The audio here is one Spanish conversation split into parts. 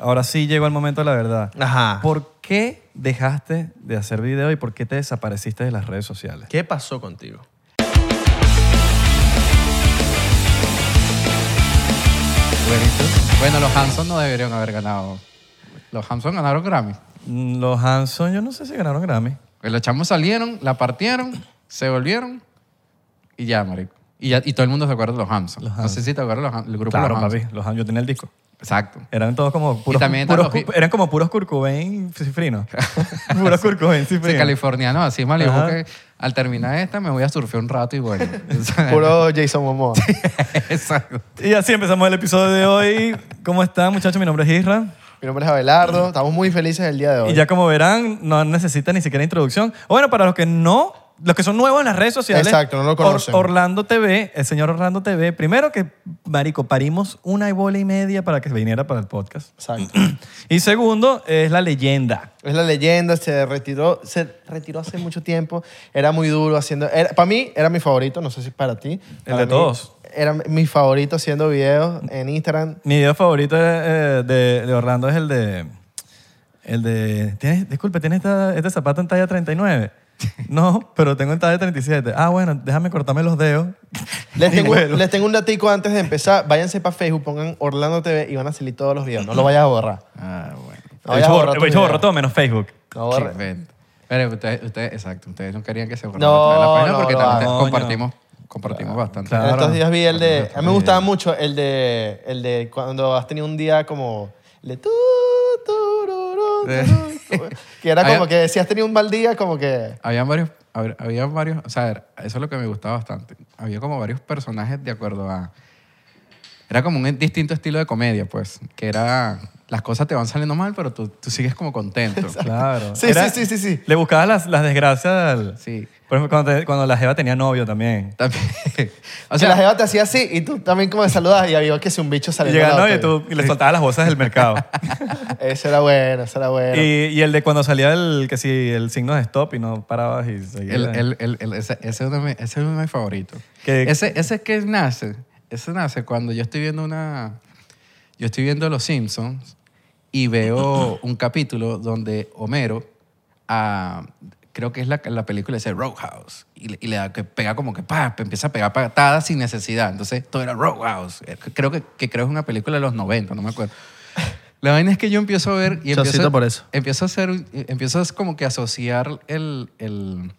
ahora sí llegó el momento de la verdad. Ajá. ¿Por qué dejaste de hacer video y por qué te desapareciste de las redes sociales? ¿Qué pasó contigo? Bueno, los Hanson no deberían haber ganado. Los Hanson ganaron Grammy. Mm, Los Hanson, yo no sé si ganaron Grammy. Pues los chamos salieron, la partieron, se volvieron y ya, marico. Y, ya, y todo el mundo se acuerda de los Hanson. Los No sé si te acuerdas de del grupo Claro, Los Hanson. papi. Los Han- yo tenía el disco. Exacto. Eran todos como puros, también puros cu- eran como puros Kurt Cobain cifrinos. puros Kurt Cobain Sí, cifrinos. californiano, así Malibu Ajá. que al terminar esta me voy a surfear un rato y bueno. Puro Jason Momoa. Exacto. Y así empezamos el episodio de hoy. ¿Cómo están, muchachos? Mi nombre es Isra. Mi nombre es Abelardo. Estamos muy felices el día de hoy. Y ya como verán, no necesita ni siquiera introducción. O bueno, para los que no, los que son nuevos en las redes sociales. Exacto, no lo conocen. Orlando TV, el señor Orlando TV. Primero que, marico, parimos una bola y media para que viniera para el podcast. Exacto. Y segundo, es la leyenda. Es la leyenda, se retiró, se retiró hace mucho tiempo. Era muy duro haciendo. para mí era mi favorito, no sé si para ti. El de mí todos. Era mi favorito haciendo videos en Instagram. Mi video favorito eh, de, de Orlando es el de... El de... ¿tienes, disculpe, ¿tienes esta- este zapato en talla 39? No, pero tengo en talla 37. Ah, bueno, déjame cortarme los dedos. Les tengo, vuelo. les tengo un datico antes de empezar. Váyanse para Facebook, pongan Orlando TV y van a salir todos los videos. No lo vayas a borrar. Ah, bueno. No He vayas hecho a borrar tus borró videos. todo menos Facebook. No Qué borres. invento. Pero ustedes, ustedes, exacto, ustedes no querían que se borrara No, la página no, porque no, también no, compartimos, compartimos bastante. Claro. Estos días vi el de. A mí me gustaba mucho el de. El de cuando has tenido un día como. El de. tu, tururú, que era como que si has tenido un mal día, como que. Habían varios, había varios, o sea, eso es lo que me gustaba bastante. Había como varios personajes de acuerdo a... Era como un distinto estilo de comedia, pues, que era... Las cosas te van saliendo mal, pero tú, tú sigues como contento. Claro. Sí, Era- sí, sí, sí, sí. Le buscabas las, las desgracias al... Sí. Por ejemplo, cuando, te- cuando la jeva tenía novio también. También. O sea, la jeva te hacía así y tú también como me saludas y había que si un bicho Y saliendo. llegaba al el novio y, tú, y le soltabas las bolsas del mercado. tuyo. Ese era bueno, ese era bueno. y, y el de cuando salía el, que si, el signo de stop y no parabas y seguías. el, el, el, el- ese, ese es uno de mis, ese es uno de mis favoritos. Que- Ese, ese que nace, ese nace cuando yo estoy viendo una... Yo estoy viendo Los Simpsons y veo un capítulo donde Homero, ah, creo que es la, la película ese Roadhouse, y, le- y le da que pega como que pa, empieza a pegar patadas sin necesidad. Entonces todo era Roadhouse. Eh, Creo que, que creo es una película de los 90, no me acuerdo. La vaina es que yo empiezo a ver y Chocito empiezo, por eso. empiezo a hacer, empiezo a como que asociar el, el-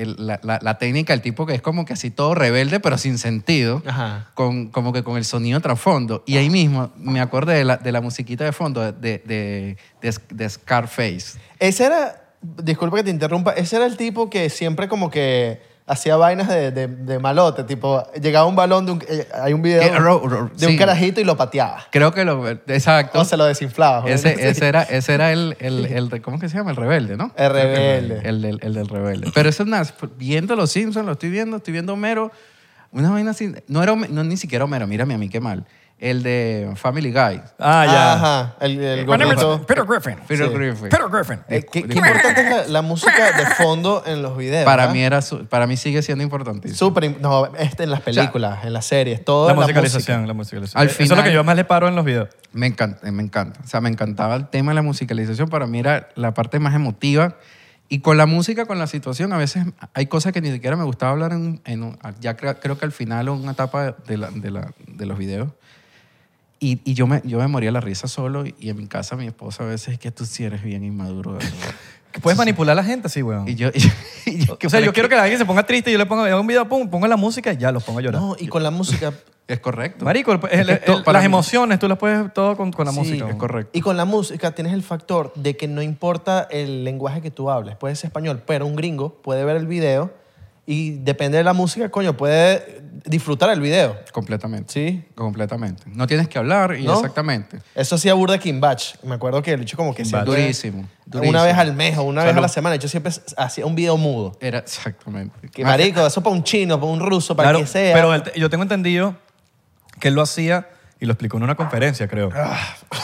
el- la, la- la técnica del tipo que es como que así todo rebelde pero sin sentido Ajá. con, como que con el sonido trasfondo. Y ahí mismo me acordé de la, de la musiquita de fondo de, de, de, de Scarface. Ese era, disculpa que te interrumpa, ese era el tipo que siempre como que hacía vainas de, de, de malote, tipo, llegaba un balón de un, eh, hay un video Que ro- ro- de un sí. carajito y lo pateaba. Creo que lo... Exacto. O se lo desinflaba. ese, ese era, ese era el, el, el ¿Cómo que se llama? El rebelde, ¿no? El rebelde. El del, el del rebelde. Pero eso es nada. Viendo Los Simpsons, lo estoy viendo, estoy viendo Homero. Una vaina así. No era no, ni siquiera Homero, mírame a mí, qué mal. El de Family Guy. ah, ya. Ajá, el, el My name is gordito. Peter Griffin. Peter Sí. Griffin. Peter Griffin. Eh, ¿Qué, qué importante es la, la música de fondo en los videos. Para ¿verdad? mí, era su- para mí sigue siendo importantísimo. Súper, im- no, este en las películas, en las series, todo La la musicalización, la musicalización. Al Eso es lo final- que yo más le paro en los videos. Me encanta, me encanta. O sea, me encantaba el tema de la musicalización. Para mí era la parte más emotiva. Y con la música, con la situación, a veces hay cosas que ni siquiera me gustaba hablar en, un- en un- ya creo, creo que al final o en una etapa de, la- de, la- de los videos. Y, y yo, me, yo me moría la risa solo y, y en mi casa mi esposa a veces es que tú sí eres bien inmaduro. verdad". Que puedes manipular a la gente así, weón. y yo, y yo- y yo- o sea, yo quiero que alguien se ponga triste y yo le pongo un video, pum, pongo la música y ya los pongo a llorar. No, y con la música. Es correcto. Marico, el- el- que el- para las emociones tú las puedes todo con, con la Sí, música. Es correcto. Y con la música tienes el factor de que no importa el lenguaje que tú hables, puede ser español, pero un gringo puede ver el video y depende de la música, coño, puede disfrutar el video. Completamente. ¿Sí? Completamente. No tienes que hablar y ¿No? exactamente. Eso hacía burda Kim Batch. Me acuerdo que el hecho como que siempre- Durísimo, durísimo. Una vez al mes o una vez a la semana. Yo siempre hacía un video mudo. Era exactamente. Que marico, eso para un chino, para un ruso, para Claro, que sea. pero él- yo tengo entendido que él lo hacía, y lo explicó en una conferencia, creo,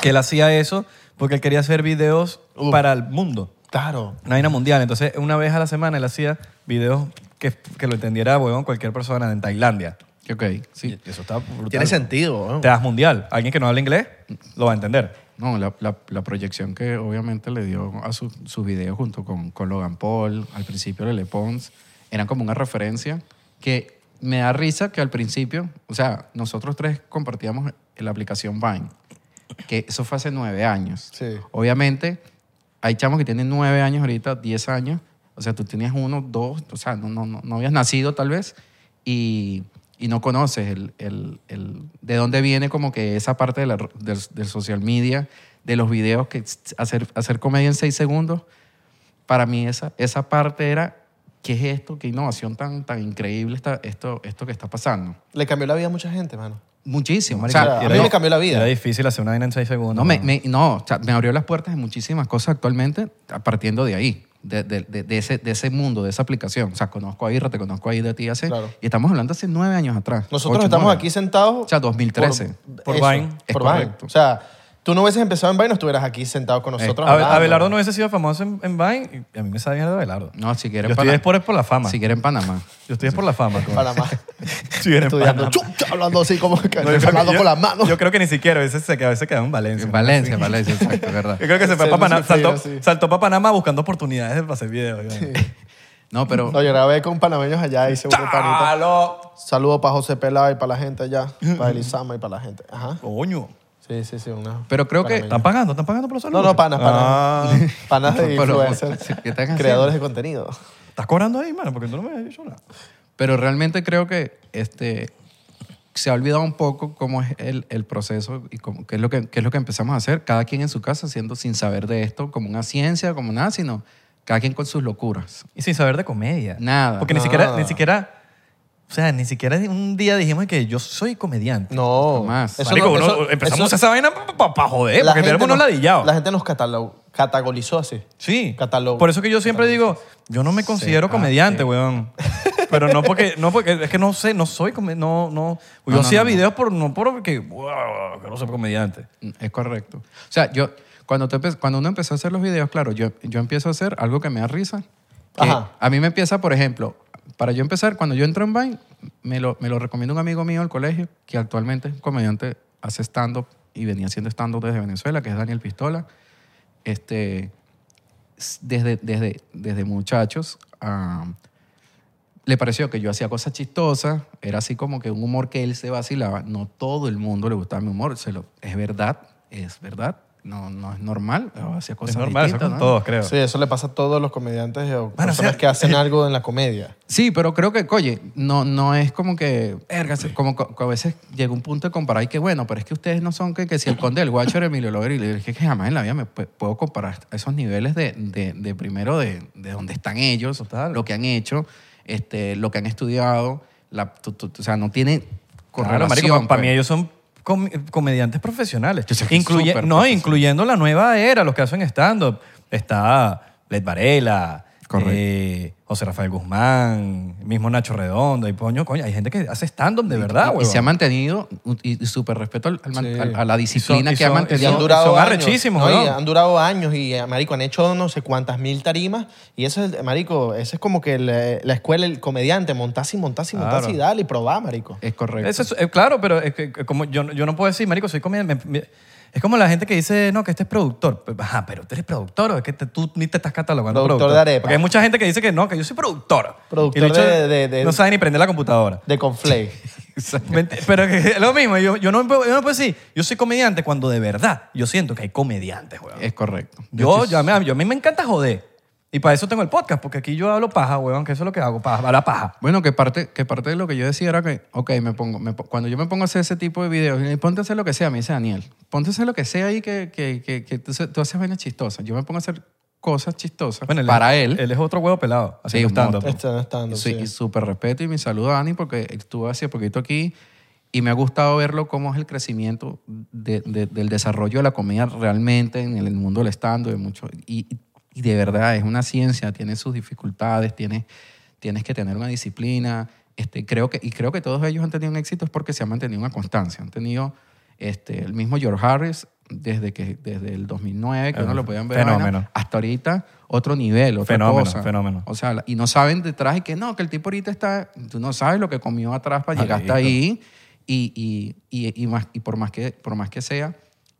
que él hacía eso porque él quería hacer videos Uh. para el mundo, Claro. una vaina mundial. Entonces, una vez a la semana él hacía videos que, que lo entendiera, huevón, cualquier persona en Tailandia. Ok, sí. Y eso está brutal. Tiene sentido, ¿no? Te das mundial. Alguien que no habla inglés lo va a entender. No, la, la- la proyección que obviamente le dio a su- sus videos junto con, con Logan Paul, al principio Lele Pons, eran como una referencia que me da risa que al principio, o sea, nosotros tres compartíamos la aplicación Vine, que eso fue hace nueve años. Sí. Obviamente, hay chamos que tienen nueve años ahorita, diez años, o sea, tú tenías uno, dos, o sea, no, no, no, no habías nacido tal vez y, y no conoces el, el- el- de dónde viene como que esa parte de la- del, del social media, de los videos, que hacer, hacer comedia en seis segundos, para mí esa, esa parte era, ¿qué es esto? ¿Qué innovación tan, tan increíble está esto, esto que está pasando? Le cambió la vida a mucha gente, mano. Muchísimo. O sea, a y mí era- me cambió la vida. Era difícil hacer una vaina en seis segundos. No, me, ¿no? me- no, o sea, me abrió las puertas de muchísimas cosas actualmente a- partiendo de ahí, de, de- de- ese, de ese mundo, de esa aplicación. O sea, conozco a Irra, te conozco ahí de ti hace... Claro. Y estamos hablando hace nueve años atrás. Nosotros ocho, estamos nueve. aquí sentados. O sea, 2013. Por Vine. Es Por Vine. correcto. O sea, tú no hubieses empezado en Vine, no estuvieras aquí sentado con nosotros. Abe- hablando. Abelardo no hubiese sido famoso en, en Vine y a mí me sabe mierda de Abelardo. No, si quieren Yo estoy es por, es por la fama. Si quieren Panamá. Yo estoy es por la fama. coño. Panamá. Si eres Estudiando, Panamá. chucha, hablando así como que No, yo creo hablando que- con yo- las manos. Yo creo que ni siquiera, a veces se quedó, a veces quedó en Valencia. En Valencia, en Valencia, exacto, verdad. Yo creo que se fue Se para Panamá, saltó, sí. saltó para Panamá buscando oportunidades para hacer videos. yo. No, pero... No, yo grabé con panameños allá, unos panitas. ¡Chalo! Saludos para José Pelá y para la gente allá, para Elisama y para la gente. Ajá. Coño. Sí, sí, sí. Una, Pero creo que-. ¿Están pagando? ¿Están pagando por los No, saludos? no, panas, panas. Ah, Panas de Pero, influencers. ¿qué están haciendo? creadores de contenido. ¿Estás cobrando ahí, mano? Porque tú no me has dicho nada. Pero realmente creo que este, se ha olvidado un poco cómo es el, el proceso y cómo, qué, es lo que, qué es lo que empezamos a hacer, cada quien en su casa, haciendo sin saber de esto como una ciencia, como nada, sino cada quien con sus locuras. Y sin saber de comedia. Nada. Porque ni Nada. siquiera, ni siquiera, o sea, ni siquiera un día dijimos que yo soy comediante. No. Jamás. Eso Marico, no- uno- eso- empezamos eso- esa vaina para joder, la porque gente tenemos unos nos- ladillados. La gente nos catalog- categorizó así. Sí. Catálogo. Por eso que yo siempre digo, yo no me considero ah, comediante, sí. weón. Pero no porque, no porque, es que no sé, no soy comediante, no, no. Yo no, hacía no, no. videos por, no porque, wow, que no soy comediante. Es correcto. O sea, yo, cuando, tú empe- cuando uno empezó a hacer los videos, claro, yo, yo empiezo a hacer algo que me da risa. que Ajá. a mí me empieza, por ejemplo, para yo empezar, cuando yo entro en Vine, me lo, me recomienda un amigo mío del colegio, que actualmente es comediante, hace stand-up y venía haciendo stand-up desde Venezuela, que es Daniel Pistola. Este, desde, desde, desde muchachos, ah, le pareció que yo hacía cosas chistosas, era así como que un humor que él se vacilaba. No todo el mundo le gustaba mi humor, es verdad, es verdad, no, no es normal, hacía cosas Es normal, eso con ¿no? todos, creo. Sí, eso le pasa a todos los comediantes o Bueno, personas o sea, que hacen eh, algo en la comedia. Sí, pero creo que, oye, no, no es como que, como que a veces llega un punto de comparar y que, bueno, pero es que ustedes no son que, que si el conde del Guacho era Emilio Lover y le dije que jamás en la vida me pu- puedo comparar a esos niveles de, de, de primero de, de donde están ellos, Total. lo que han hecho, este, lo que han estudiado, la, tu- tu- o sea, no tiene Claro, marico, para pues. mí ellos son com- comediantes profesionales. Incluye- no, profesional. incluyendo la nueva era, los que hacen stand-up. Está Led Varela, Correcto. eh, José Rafael Guzmán, mismo Nacho Redondo. Y coño, coño, hay gente que hace stand-up de verdad, y, y se ha mantenido, y, y súper respeto al- al man- Sí. a, a la disciplina son- que ha son- mantenido. han son- durado son años. Y han durado años y, eh, marico, han hecho no sé cuántas mil tarimas. Y eso es, marico, eso es como que la, la escuela, el comediante, montarse y montarse y montarse Claro. y dale y probar, marico. Es correcto. Eso es- eh, claro, pero es que, como yo, yo no puedo decir, marico, soy comediante. me- me- es como la gente que dice, no, que este es productor. Pues, Ajá, pero tú eres productor o es que te- tú ni te estás catalogando Productor de arepa. Porque hay mucha gente que dice que no, que yo soy productor. Productor Y el bicho de- de- de- No sabe ni prender la computadora. De conflay. Ment- Pero que es lo mismo, yo, yo, no, puedo- yo no puedo decir, yo soy comediante cuando de verdad yo siento que hay comediantes, weón. Es correcto. Yo, yo, a mí, yo- a mí me encanta joder. Y para eso tengo el podcast, porque aquí yo hablo paja, weón, que eso es lo que hago, paja, hablar paja. Bueno, que parte, que parte de lo que yo decía era que, ok, me pongo, me po- cuando yo me pongo a hacer ese tipo de videos, y ponte a hacer lo que sea, me dice Daniel, ponte a hacer lo que sea ahí que, que, que, que tú, tú haces vainas chistosas. Yo me pongo a hacer cosas chistosas Bueno, para él. Él es otro huevo pelado, un stand-up. monstruo. Está estando, Sí, sí. y súper respeto y mi saludo a Dani porque estuve hace poquito aquí y me ha gustado verlo cómo es el crecimiento de- de- del desarrollo de la comedia realmente en el mundo del stand de mucho y, y de verdad es una ciencia, tiene sus dificultades, tiene, tienes que tener una disciplina. Este, creo que, y creo que todos ellos han tenido un éxito es porque se han mantenido una constancia. Han tenido este, el mismo George Harris desde, que, desde el 2009, que Eh, uno lo podían ver fenómeno. vaina, hasta ahorita otro nivel, otra Fenómeno, cosa. fenómeno. O sea, y no saben detrás y que no, que el tipo ahorita está, tú no sabes lo que comió atrás para llegar hasta ahí y, y, y, y más, y por, más que, por más que sea,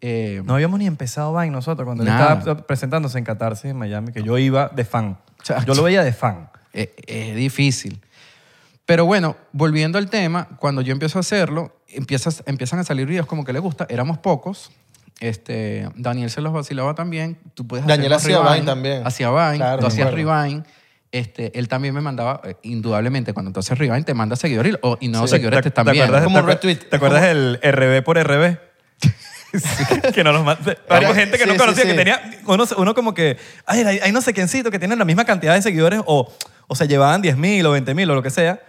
eh, No habíamos ni empezado Vine nosotros cuando él Nada. estaba presentándose en Catarsis en Miami, que yo iba de fan. Yo lo veía de fan. es, es difícil. Pero bueno, volviendo al tema, cuando yo empiezo a hacerlo, empiezas, empiezan a salir videos como que le gusta. Éramos pocos. Este, Daniel se los vacilaba también. Tú puedes Daniel hacía Vine también. Hacía Vine, Claro, tú hacías. Rewind. Este, él también me mandaba, eh, indudablemente, cuando tú haces Rewind, te manda seguidores y- o- y nuevos seguidores te, están acuerdas, te acuer- retweet. ¿Te acuerdas el RB por RB? que no los manda. Varias Era- gente que sí, no conocía, sí. que tenía uno, uno como que, ay, hay, hay no sé quiéncito que tienen la misma cantidad de seguidores o, o se llevaban 10 mil o 20 mil o lo que sea.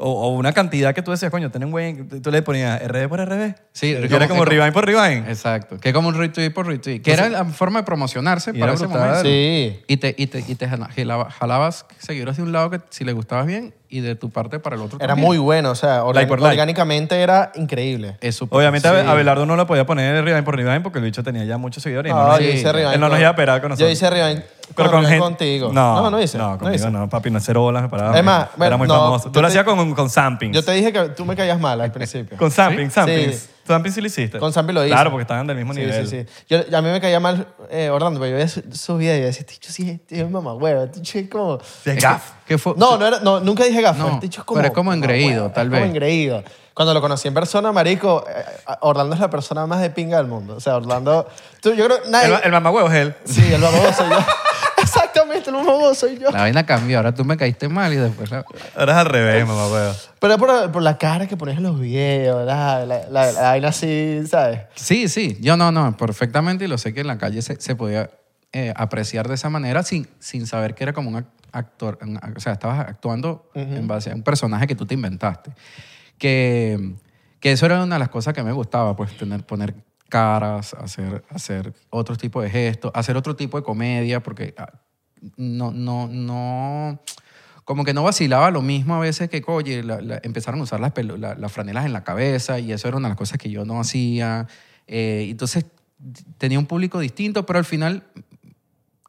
O, o una cantidad que tú decías, coño, tienen buen... Tú le ponías RB por RB. Sí, era como como- Rewind por Rewind. Exacto. Que es como un retweet por retweet. Que era la forma de promocionarse Y para era ese brutal. momento. Sí. Y te, y te, y te jala- jalaba- jalabas seguidores de un lado que si le gustabas bien y de tu parte para el otro Era también. muy bueno, o sea, orga- Like por like. orgánicamente era increíble. Es súper- Obviamente Sí. a Abelardo no lo podía poner Rewind por Rewind porque el bicho tenía ya muchos seguidores. y no No, nos- yo sí. hice rewind. Él no nos con- iba a pegar con nosotros. Yo hice rewind, Pero con, gente... contigo. No, no, no hice. No, no conmigo hice. no, papi, no cero bolas me paraba. Es más, Era bueno, muy no, famoso. yo Tú lo te- hacías con, con Sampings. Yo te dije que tú me caías mal al principio. Con Sampings, Sampings. Sí. Sampings sí lo hiciste. Con Sampi lo hice. Claro, porque estaban del mismo Sí, nivel. sí, sí. Yo, a mí me caía mal eh, Orlando, pero yo veía su, su video y yo decía, este sí, este es mamá huevo, este es como... Es gaf. que fue- No, no, era, no, nunca dije gafo. No, este es como... pero es como engreído, tal es vez. como engreído. Cuando lo conocí en persona, marico, eh, Orlando es la persona más de pinga del mundo. O sea, Orlando... Tú, yo creo... Nadie, El, el mamagüevo es él. Sí, el baboso soy yo. Exactamente, el baboso soy yo. La vaina cambió. Ahora tú me caíste mal y después la... Ahora es al revés, mamagüevo. Pero es por, por la cara que pones en los videos, la, la, la, la vaina así, ¿sabes? Sí, sí. Yo no, no, perfectamente. Y lo sé que en la calle se, se podía eh, apreciar de esa manera sin, sin saber que era como un ac- actor. un o sea, estabas actuando en base a un personaje que tú te inventaste. Que, que eso era una de las cosas que me gustaba, pues tener, poner caras, hacer, hacer otro tipo de gestos, hacer otro tipo de comedia, porque ah, no, no, no, como que no vacilaba lo mismo a veces que, oye, la- empezaron a usar las, la- las franelas en la cabeza y eso era una de las cosas que yo no hacía. Eh, entonces tenía un público distinto, pero al final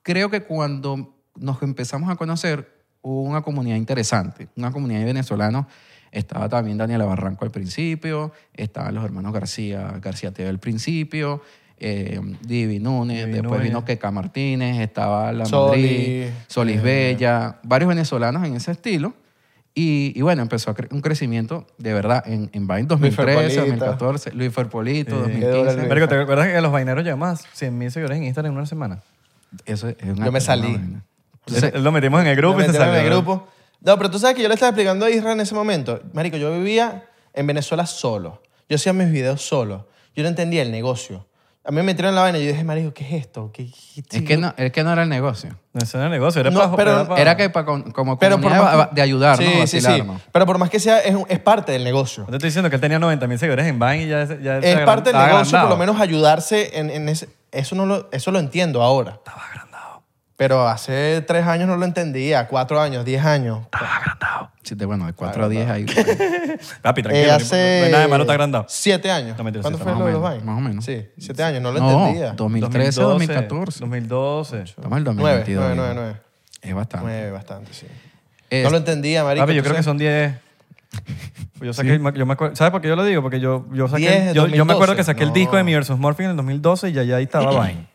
creo que cuando nos empezamos a conocer hubo una comunidad interesante, una comunidad de venezolanos. Estaba también Daniela Barranco al principio, estaban los hermanos García, García TV al principio, eh, Divi Núñez, Divi después Núñez. vino Keca Martínez, estaba La Soli, Madrid, Solis eh, Bella, varios venezolanos en ese estilo. Y, y bueno, empezó a cre- un crecimiento de verdad en, en Vine 2013, Ferpolito. 2014, Luis Ferpolito, Sí. 2015. Qué Marico, ¿te acuerdas que los vaineros a 100 mil seguidores en Instagram en una semana? Eso es una- Yo me salí. Entonces, lo metimos en el grupo Me y se salió. en el grupo. No, pero tú sabes que yo le estaba explicando a Isra en ese momento. Marico, yo vivía en Venezuela solo. Yo hacía mis videos solo. Yo no entendía el negocio. A mí me metieron en la vaina y yo dije, marico, ¿qué es esto? ¿Qué, qué- es, que no, es que no era el negocio. No, eso no era negocio, era No, para... pero- para- Era que pa- con- como Pero por más de, ayudarnos, sí, sí, sí. vacilarnos. Pero por más que sea, es, es parte del negocio. Yo te estoy diciendo que él tenía 90 mil seguidores en Vine y ya, ya Es parte del negocio, por lo menos ayudarse en, en ese... Eso, no lo, eso lo entiendo ahora. Estaba agrandado. Pero hace tres años no lo entendía, cuatro años, diez años. Estaba agrandado. Sí, de- bueno, de 4 a 10 ahí. Papi, Eh, tranquilo. no- hace No hay nada de malo, está agrandado. siete años. No, mentira, ¿Cuándo sí, fue lo de los más o menos. Sí, siete años, no lo No, entendía. 2013 2014. 2012. Estamos en el Nueve, 2022. nueve, ya. nueve, nueve. Es bastante. Nueve, bastante, sí. Es- No lo entendía, marico. Papi, yo creo que entonces- son 10. Pues Yo saqué, yo me acuerdo, ¿Sabes por qué yo lo digo? Porque yo, yo saqué. 10, yo, yo me acuerdo 2012. que saqué el No. disco de Mi versus Morphin en el 2012 y ya, ya ahí estaba Vine.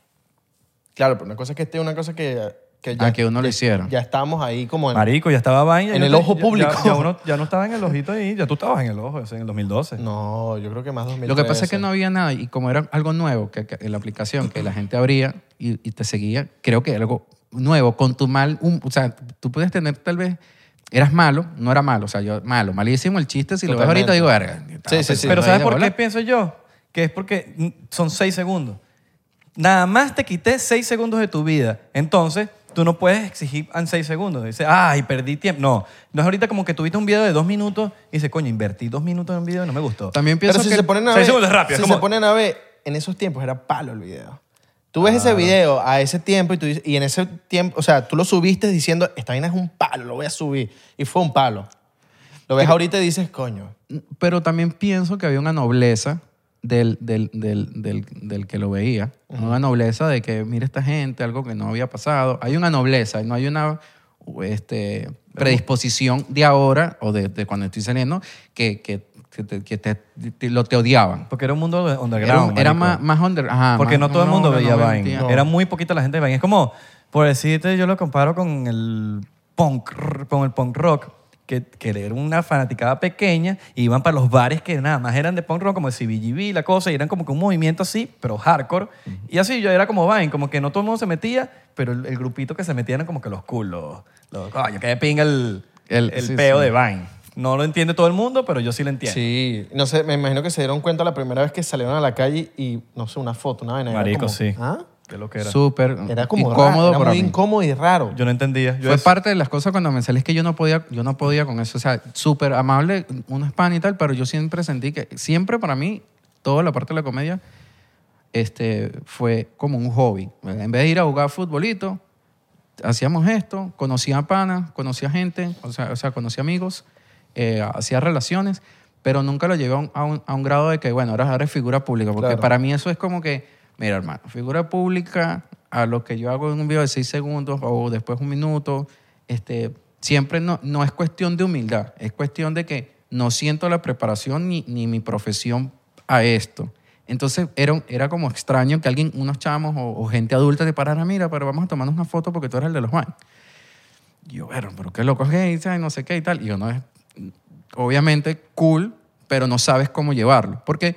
Claro, pero una cosa es que esté, una cosa que, que Ah, que uno lo hiciera. Ya estamos ahí como en... Marico, ya estaba ya En yo el te- ojo ya- público. Ya, ya uno, ya no estaba en el ojito ahí, ya tú estabas en el ojo, eso en el 2012. No, yo creo que más 2013. Lo que pasa es que no había nada y como era algo nuevo que, que en la aplicación que la gente abría y, y te seguía, creo que algo nuevo con tu mal, un- o sea, tú puedes tener tal vez eras malo, no era malo, o sea, yo malo, malísimo el chiste, si lo ves ahorita digo, verga. Sí, sí, sí. Pero ¿sabes por bola. qué pienso yo? Que es porque son seis segundos. Nada más te quité seis segundos de tu vida. Entonces, tú no puedes exigir en seis segundos. Dices, ay, perdí tiempo. No, no es ahorita como que tuviste un video de dos minutos y dices, coño, invertí dos minutos en un video y no me gustó. También pienso Pero si que se ponen a seis ver... segundos rápido, Si como- se ponen a ver, en esos tiempos era palo el video. Tú ves ese video a ese tiempo y, tú y en ese tiempo, o sea, tú lo subiste diciendo, esta vaina es un palo, lo voy a subir. Y fue un palo. Lo ves ahorita y dices, coño. pero también pienso que había una nobleza del, del, del, del, del que lo veía, una nobleza de que, mira esta gente, algo que no había pasado. Hay una nobleza, no hay una este, predisposición de ahora o de, de cuando estoy saliendo que, que que te, que te- te- lo te odiaban. Porque era un mundo Era, underground. un- era más, más under, ajá, Porque más- no todo el mundo no, veía no Vine. Era muy poquita la gente de Vine. Es como, por decirte, yo lo comparo con el punk, con el punk rock, que, que era una fanaticada pequeña y iban para los bares que nada más eran de punk rock, como el CBGB, la cosa, y eran como que un movimiento así, pero hardcore. Y así yo era como Vine, como que no todo el mundo se metía, pero el, el grupito que se metía eran como que los culos. Los, coño, que pinga el, El- el, sí, peo sí. de Vine. No lo entiende todo el mundo, pero yo sí lo entiendo. Sí, no sé, me imagino que se dieron cuenta la primera vez que salieron a la calle y, no sé, una foto, una vaina. Marico, como, sí. ¿Ah? De lo que era. Súper Era como incómodo raro, era para muy mí. incómodo y raro. Yo no entendía. Yo Fue es- parte de las cosas cuando me salí, es que yo no podía, yo no podía con eso. O sea, súper amable, uno es pan y tal, pero yo siempre sentí que, siempre para mí, toda la parte de la comedia este, fue como un hobby. En vez de ir a jugar futbolito, hacíamos esto, conocía panas, conocía gente, o sea, o sea conocía amigos, eh, hacía relaciones, pero nunca lo llevé a un, a un- a un grado de que, bueno, ahora eres figura pública, porque Claro. para mí eso es como que, mira, hermano, figura pública, a lo que yo hago en un video de seis segundos o después un minuto, este, siempre no, no es cuestión de humildad, es cuestión de que no siento la preparación ni, ni mi profesión a esto. Entonces era, era como extraño que alguien, unos chamos o, o gente adulta te parara, mira, pero vamos a tomarnos una foto porque tú eres el de los Juan. Y yo, bueno, pero qué loco es ¿sabes? no sé qué y tal. Y yo, no es, obviamente, cool, pero no sabes cómo llevarlo. Porque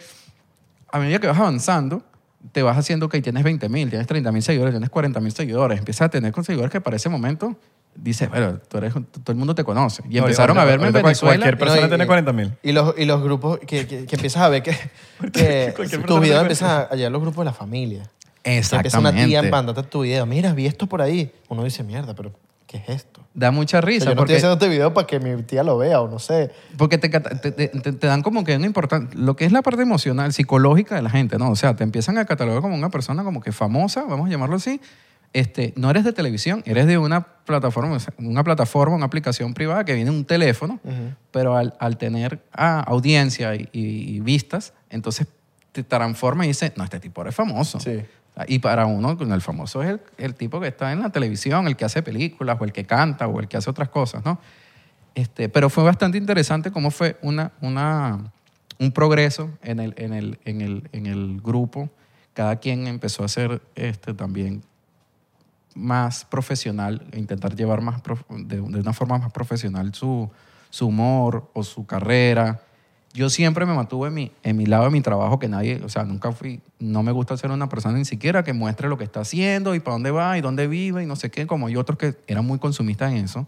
a medida que vas avanzando, te vas haciendo que tienes 20 mil, tienes 30 mil seguidores, tienes 40 mil seguidores, empiezas a tener con seguidores que para ese momento dices, bueno, tú eres, todo el mundo te conoce. Y No, empezaron a verme en Venezuela. Cualquier persona No, y- tiene 40 mil. Y los, y los grupos que, que, que empiezas a ver que, que videos te empiezan a, llegar los grupos de la familia. Empieza una Exactamente. tía a mandarte tu video. Mira, vi esto por ahí. Uno dice, mierda, pero ¿qué es esto? Da mucha O sea, risa. yo no porque, estoy haciendo este video para que mi tía lo vea o no sé. Porque te, te, te- te- dan como que una importante, lo que es la parte emocional, psicológica de la gente, ¿no? O sea, te empiezan a catalogar como una persona como que famosa, vamos a llamarlo así. Este, no eres de televisión, eres de una plataforma, una plataforma, una aplicación privada que viene en un teléfono, pero al, al tener ah, audiencia y, y- y vistas, entonces te transforma y dice, no, este tipo es famoso. Sí. Y para uno, el famoso es el, el tipo que está en la televisión, el que hace películas, o el que canta, o el que hace otras cosas, ¿no? Este, pero fue bastante interesante cómo fue una, una, un progreso en el, en, el, en, el, en el grupo. Cada quien empezó a hacer este, también más profesional, e intentar llevar más de, de una forma más profesional su, su humor o su carrera. Yo siempre me mantuve en mi, en mi lado de mi trabajo, que nadie, o sea, nunca fui, no me gusta ser una persona ni siquiera que muestre lo que está haciendo y para dónde va y dónde vive y no sé qué, como hay otros que eran muy consumistas en eso.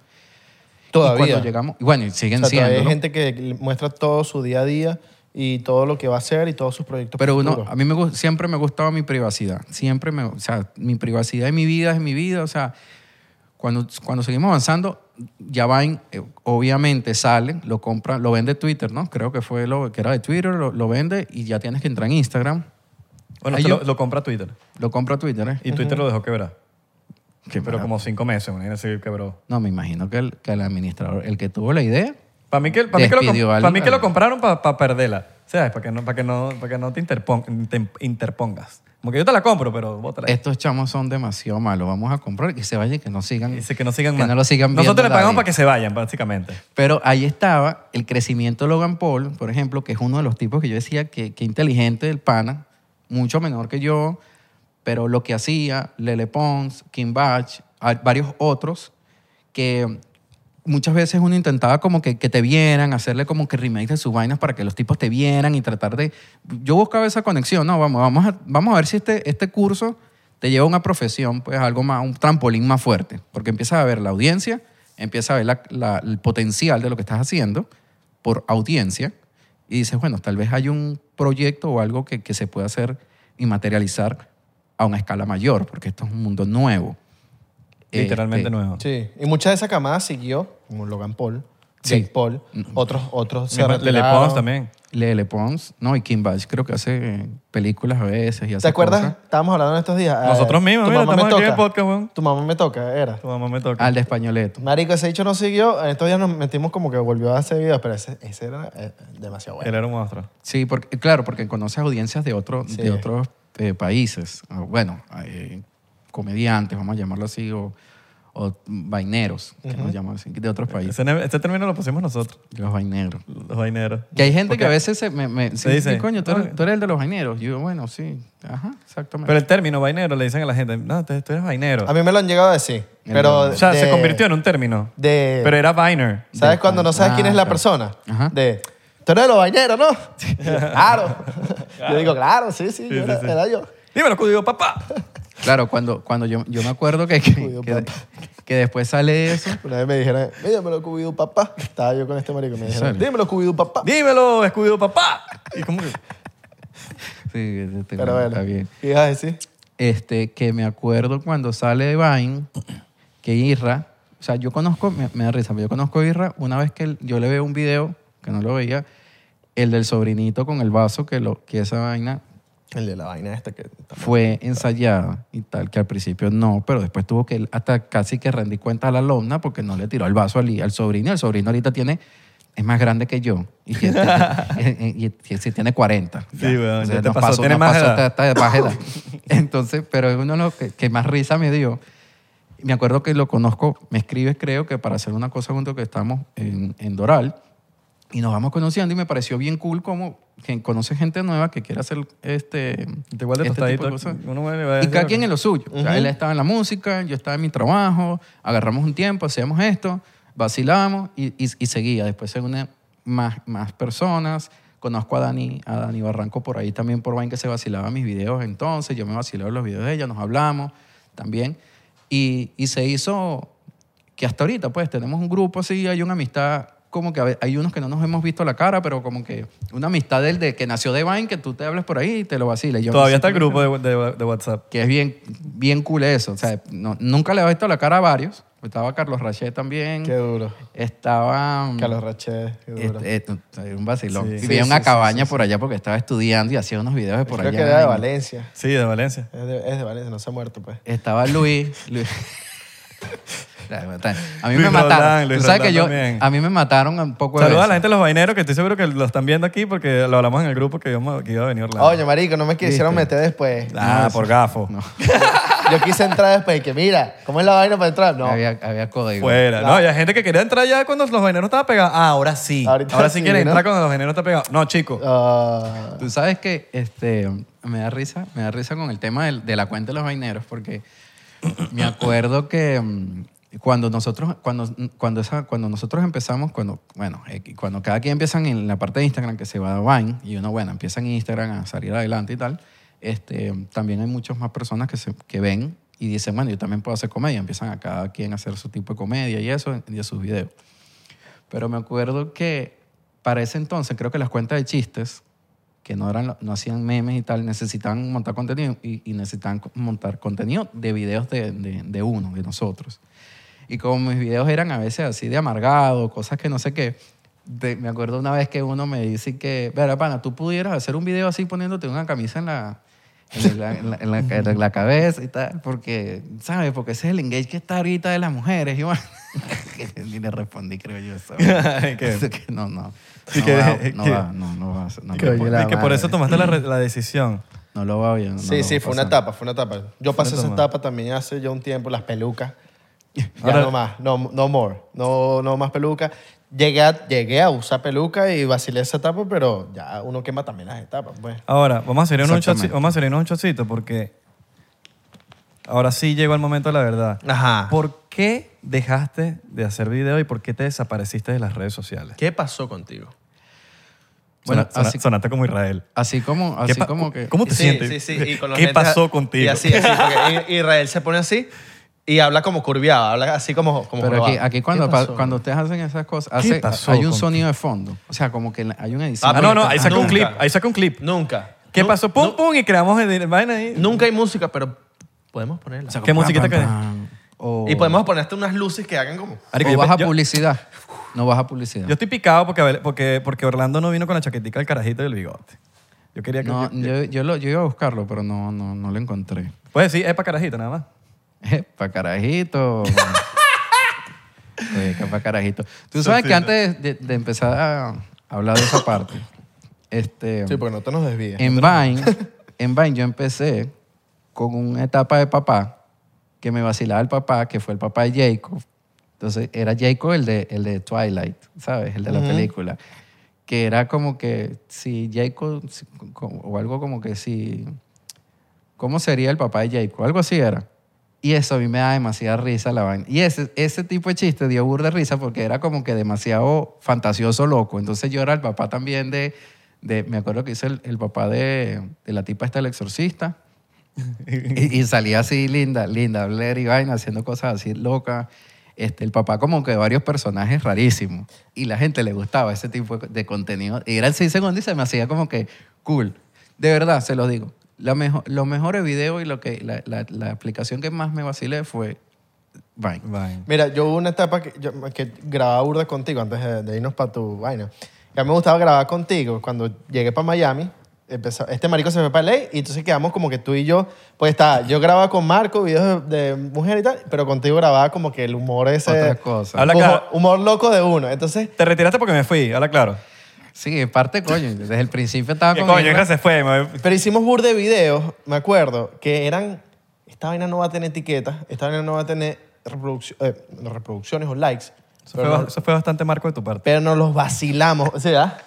Y Todavía. cuando llegamos, y bueno, y O siguen sea, todavía siendo. hay gente que muestra todo su día a día y todo lo que va a hacer y todos sus proyectos Pero uno, a mí me, siempre me ha gustado mi privacidad. Siempre me, o sea, mi privacidad y mi vida es mi vida. O sea, cuando, cuando seguimos avanzando, ya Vine eh, obviamente sale, lo compra, lo vende Twitter, ¿no? Creo que fue lo que era de Twitter, lo, lo vende y ya tienes que entrar en Instagram. Bueno, Ay, esto yo- lo, lo compra Twitter. Lo compra Twitter, ¿eh? Y Twitter lo dejó quebrar. Qué Pero como cinco meses, imagínate que quebró. No, me imagino que el, que el administrador, el que tuvo la idea, Para mí que, para mí que, lo, al- para mí que lo compraron para perderla. ¿Sabes? Para que no, para que no, para que no te interpongas. Como que yo te la compro, pero bótala ahí. estos chamos son demasiado malos, vamos a comprar y que se vayan y que no sigan. Dice que no sigan que más. no lo sigan viendo Nosotros le pagamos para que se vayan, básicamente. Pero ahí estaba el crecimiento de Logan Paul, por ejemplo, que es uno de los tipos que yo decía que, que inteligente el pana, mucho menor que yo, pero lo que hacía, Lele Pons, Kim Batch, hay varios otros, que muchas veces uno intentaba como que, que te vieran, hacerle como que remake de sus vainas para que los tipos te vieran y tratar de... Yo buscaba esa conexión, no, vamos, vamos, a, vamos a ver si este, este curso te lleva a una profesión, pues algo más, un trampolín más fuerte, porque empiezas a ver la audiencia, empiezas a ver la- el potencial de lo que estás haciendo por audiencia y dices, bueno, tal vez hay un proyecto o algo que, que se pueda hacer y materializar a una escala mayor, porque esto es un mundo nuevo. Literalmente Este, nuevo. Sí, y mucha de esa camada siguió, como Logan Paul, Sí. Jake Paul, otros, otros se Misma- Lele. Pons también. Lele Pons, no, y Kim Batch creo que hace películas a veces y hace ¿Te acuerdas? cosas. Estábamos hablando en estos días. eh, Nosotros mismos, tu mira, mamá me en el toca. podcast, weón. Tu mamá me toca, era. Tu mamá me toca. Al de Españoleto. Marico, ese dicho no siguió. En estos días nos metimos como que volvió a hacer videos, pero ese, ese era eh, demasiado bueno. Él era un monstruo. Sí, porque, claro, porque conoces audiencias de, otro, Sí. de otros eh, países. Ah, Bueno, eh, comediantes, vamos a llamarlo así, o, o vaineros, que nos llaman así, de otros países. Ese, este término lo pusimos nosotros, Los vaineros. los vaineros. Que hay gente Porque- que a veces se me, me sí, dice, sí, coño, tú eres, "Ah". tú eres el de los vaineros. Yo digo, bueno, sí, ajá, exactamente. Pero el término vainero le dicen a la gente, no, tú tú eres vainero. A mí me lo han llegado a decir. Pero o sea, se convirtió en un término. De, Pero era viner. ¿Sabes de- cuando no sabes Ah, quién es la claro. persona? Ajá. De, tú eres de los vaineros, ¿no? claro. Yo digo, claro, sí, sí, yo era, sí. era yo. Dímelo, digo, papá. Claro, cuando, cuando yo, yo me acuerdo que, que, Cuido, que, papá. que después sale eso. Una vez me dijeron, dímelo, Cubido papá. Estaba yo con este marico. Me dijeron, dímelo, Cubido papá. Dímelo, escudo papá. Y como que, Sí, este, Pero bueno, está bien. ¿qué ibas a decir? Este, que me acuerdo cuando sale Vine, que Irra, o sea, yo conozco, me, me da risa, pero yo conozco a Irra una vez que yo le veo un video, que no lo veía, el del sobrinito con el vaso, que, lo, que esa vaina El de la vaina esta que... fue ensayada y tal, que al principio no, pero después tuvo que hasta casi que rendir cuenta a la alumna porque no le tiró el vaso al, al sobrino. El sobrino ahorita tiene, es más grande que yo y, tiene, y, y- y- sí tiene 40. Sí, weón, ya te nos pasó, tiene nos más pasó edad. esta- esta baja edad. Entonces, pero es uno de los que, que más risa me dio. Me acuerdo que lo conozco, me escribes creo que para hacer una cosa juntos que estamos en, en Doral y nos vamos conociendo y me pareció bien cool como que conoce gente nueva que quiere hacer este, igual de este tipo de cosas. uno va a Y cada quien en lo suyo. O sea, él estaba en la música, yo estaba en mi trabajo, agarramos un tiempo, hacíamos esto, vacilábamos y, y- y seguía. Después se unen más, más personas. Conozco a Dani, a Dani Barranco por ahí también por Vine que se vacilaba mis videos entonces. Yo me vacilaba los videos de ella, nos hablamos también. Y, y se hizo que hasta ahorita pues tenemos un grupo así, hay una amistad como que hay unos que no nos hemos visto la cara, pero como que una amistad del de que nació de Vine, que tú te hables por ahí y te lo vaciles. Yo Todavía está el grupo de, de- de WhatsApp. que es bien, bien cool eso. O sea, no- nunca le he visto la cara a varios. Estaba Carlos Rachet también. Qué duro. Estaba... Carlos Rache, qué duro. Este, este, era un vacilón. Sí. Vivía Sí, en una sí, cabaña sí, por allá porque estaba estudiando y hacía unos videos de por Creo allá. que era de Valencia. Sí, de Valencia. Es de, es de Valencia, no se ha muerto, pues. Estaba Luis. Luis. A mí Luis me mataron. Roldán, Luis Tú sabes que yo, también. a mí me mataron un poco de Saludos a la veces. gente de los vaineros que estoy seguro que lo están viendo aquí porque lo hablamos en el grupo que, íbamos- que iba a venir Orlando. Oye, marico, no me quisieron ¿Viste? meter después. ah, no, por gafo. No, Yo quise entrar después y que, mira, ¿cómo es la vaina para entrar? No. había, había código. Fuera. No, y hay gente que quería entrar ya cuando los vaineros estaban pegados. Ah, ahora sí. Ahorita ahora sí sí, quieren ¿no? entrar cuando los vaineros están pegados. No, chicos. Ah, Tú sabes que este, me da risa, me da risa con el tema del- de la cuenta de los vaineros, porque me acuerdo que mm, cuando nosotros, cuando, cuando, cuando nosotros empezamos, cuando, bueno, eh, cuando cada quien empieza en la parte de Instagram que se va a Vine, y uno, bueno, empieza en Instagram a salir adelante y tal, este, también hay muchas más personas que, se, que ven y dicen, bueno, yo también puedo hacer comedia, empiezan a cada quien a hacer su tipo de comedia y eso, y de sus videos. Pero me acuerdo que para ese entonces, creo que las cuentas de chistes, que no, eran, no hacían memes y tal, necesitaban montar contenido y, y necesitaban montar contenido de videos de, de, de uno, de nosotros. Y como mis videos eran a veces así de amargado, cosas que no sé qué, de- me acuerdo una vez que uno me dice que, verá, pana, tú pudieras hacer un video así poniéndote una camisa en la, en la, en la- en la- en la cabeza y tal, porque, ¿sabes? Porque ese es el engage que está ahorita de las mujeres. Y bueno, y le respondí, creo yo. Eso que no, no. No, que- va, no, que- va, no, no va a ser- no, Y no, que, por eso tomaste la, la decisión. no lo va bien. no sí, sí, fue una etapa, fue una etapa. Yo pasé esa etapa. también hace ya un tiempo, las pelucas. Ya Ahora- no más, no, no more, no, no más pelucas. Llegué a, llegué a usar peluca y vacilé esa etapa, pero ya uno quema también las etapas, pues. Ahora, vamos a hacer un chocito, vamos a hacernos un chocito porque ahora sí llegó el momento de la verdad. Ajá. ¿Por qué dejaste de hacer video y por qué te desapareciste de las redes sociales? ¿Qué pasó contigo? Bueno, Sona- sona- así- sonaste como Israel. Así como, ¿Qué así como que... ¿Cómo te sí, sientes? Sí, sí, y con los ¿Qué lentes- pasó contigo? Y así, así, Israel se pone así y habla como curviado, habla así como, como Pero aquí, cuando, cuando ustedes hacen esas cosas, ¿Qué hace- pasó hay un sonido de fondo. O sea, como que hay una edición. Ah, no, no, ahí Nunca. saca un clip, ahí saca un clip. Nunca. ¿Qué pasó? Pum, pum, y creamos el vaina ahí. Nunca hay música, pero podemos ponerla. ¿Qué musiquita que- y podemos ponerte unas luces que hagan como... O yo- baja yo- publicidad. No baja publicidad. Yo estoy picado porque, porque, porque Orlando no vino con la chaquetica del carajito y el bigote. Yo quería que... no, yo- yo, yo, lo- yo iba a buscarlo, pero no, no, no lo encontré. Puedes decir, es para carajito nada más. para carajito. Oye, que pa' carajito. Tú sabes que antes de, de empezar a hablar de esa parte, este, Sí, porque no te nos desvíes. en Vine, en Vine yo empecé con una etapa de papá que me vacilaba el papá, que fue el papá de Jacob. Entonces era Jacob el de, el de Twilight, ¿sabes? El de la película. Que era como que si Jacob, o algo como que si, ¿cómo sería el papá de Jacob? Algo así era. Y eso a mí me da demasiada risa la vaina. Y ese, ese tipo de chiste dio burda de risa porque era como que demasiado fantasioso, loco. Entonces yo era el papá también de, de me acuerdo que hice el, el papá de, de la tipa esta, el exorcista. y, y salía así linda, linda, Blair y vaina, haciendo cosas así locas. Este, el papá como que varios personajes rarísimos. Y la gente le gustaba ese tipo de, contenido. Y eran seis segundos y se me hacía como que cool. De verdad, se lo digo. La mejor, los mejores videos y lo que, la, la- la aplicación que más me vacilé fue Vine. Vine. Mira, yo hubo una etapa que, yo- que grababa burda contigo antes de, de irnos para tu vaina. Que a mí me gustaba grabar contigo. Cuando llegué para Miami, empezó- este marico se fue para LA y entonces quedamos como que tú y yo, pues está, yo grababa con Marco videos de, de mujer y tal, pero contigo grababa como que el humor ese... Otra cosa. Habla humor, claro. humor loco de uno. Entonces, Te retiraste porque me fui, habla claro. Sí, en parte, coño. Desde el principio estaba ¿Qué con coño? Isra. Isra se fue. me pero hicimos burda de videos, me acuerdo, que eran, esta vaina no va a tener etiquetas, esta vaina no va a tener reproduccio- eh, reproducciones o likes, Eso pero, fue, no- eso fue bastante marco de tu parte. pero nos los vacilamos. O sea,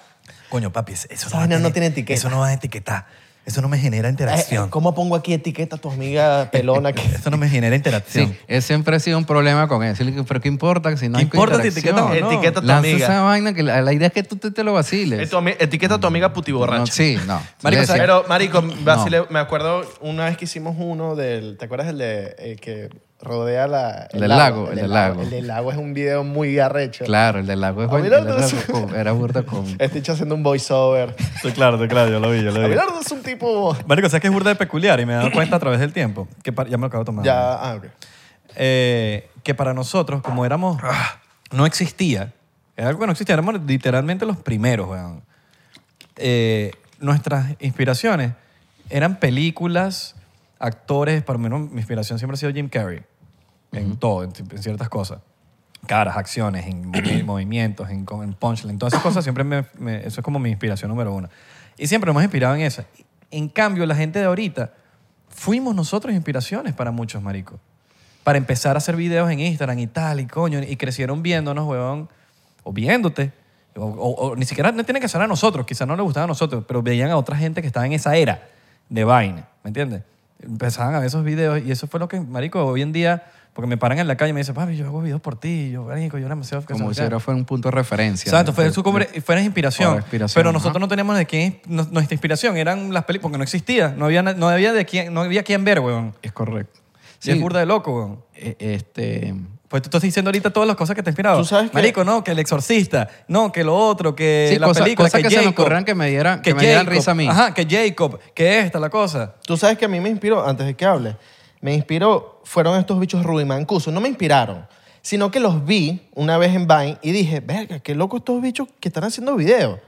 Coño, papi, eso Esa vaina no tiene etiqueta. Eso no va a etiquetar. Eso no me genera interacción. Eh, ¿Cómo pongo aquí etiqueta a tu amiga pelona? Que... Eso no me genera interacción. Sí, ese siempre ha sido un problema con eso. Pero ¿qué importa si no ¿Qué hay importa si interacción? o no? Etiqueta a tu Lanza amiga. esa vaina que la, la idea es que tú te, te lo vaciles. Eh, etiqueta a tu amiga putiborracha. No, sí, no. Marico, Pero, marico, vacile- me acuerdo una vez que hicimos uno del... ¿Te acuerdas el de el que rodea la... El del lago, el del lago. El del lago es un video muy arrecho. Claro, el del lago es bueno. El Era burda con... Este hecho haciendo un voiceover. Estoy claro, estoy claro, yo lo vi, yo lo vi. Abelardo es un tipo... Marico, ¿sabes que es burda de peculiar? Y me he dado cuenta a través del tiempo. Que ya me lo acabo de tomar. Ya, ah, ok. Eh, que para nosotros, como éramos... No existía. Era algo que no existía. Éramos literalmente los primeros, weón. Eh, nuestras inspiraciones eran películas, actores. Para mí, no, mi inspiración siempre ha sido Jim Carrey. En todo, en, en ciertas cosas. Caras, acciones, en movi- movimientos, en, en punchline. Todas esas cosas siempre me, me- Eso es como mi inspiración número uno. Y siempre nos hemos inspirado en eso. En cambio, la gente de ahorita, fuimos nosotros inspiraciones para muchos, maricos. Para empezar a hacer videos en Instagram y tal, y coño, y crecieron viéndonos, huevón, o viéndote. O, o- o ni siquiera no tiene que ser a nosotros, quizás no les gustaba a nosotros, pero veían a otra gente que estaba en esa era de vaina, ¿me entiendes? Empezaban a ver esos videos y eso fue lo que, marico, hoy en día, porque me paran en la calle y me dicen, papi, yo hago videos por ti, yo, marico, yo era demasiado... Como que si era fue un punto de referencia. Exacto, fue, su cobre- fue una inspiración. Fue inspiración, Pero ajá. nosotros no teníamos de quién, no- nuestra inspiración eran las películas, porque no existía, no había, no había de quién, no había quién ver, weón. Es correcto. Sí. es burda de loco, weón. Eh, Este... Pues tú estás diciendo ahorita todas las cosas que te inspiraban. Tú sabes que- Marico, no, que el exorcista, no, que lo otro, que Sí, la cosas- película, cosas que, que se me que me dieran- que me dieran risa a mí. Ajá, que Jacob, que esta, la cosa. Tú sabes que a mí me inspiró, antes de que hable, me inspiró, fueron estos bichos ruimancusos. No me inspiraron, sino que los vi una vez en Vine y dije, verga, qué loco estos bichos que están haciendo videos.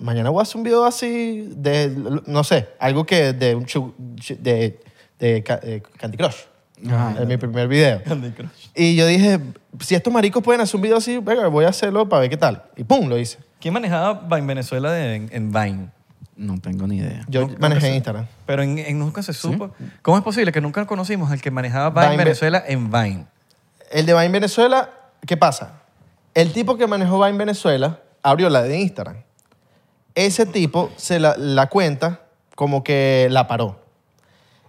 Mañana voy a hacer un video así de, no sé, algo que de, un chu- de, de eh, Candy Crush. En mi primer video. Y yo dije, si estos maricos pueden hacer un video así, venga, voy a hacerlo para ver qué tal. Y pum, lo hice. ¿Quién manejaba en Venezuela de- en, en Vine? No tengo ni idea. Yo Nunca manejé se- Instagram. Pero en, en nunca se supo. ¿Cómo es posible que nunca conocimos al que manejaba Vine, Vine Ve- Venezuela en Vine? El de Vine Venezuela, ¿qué pasa? El tipo que manejó Vine Venezuela abrió la de Instagram. Ese tipo se la, la cuenta como que la paró.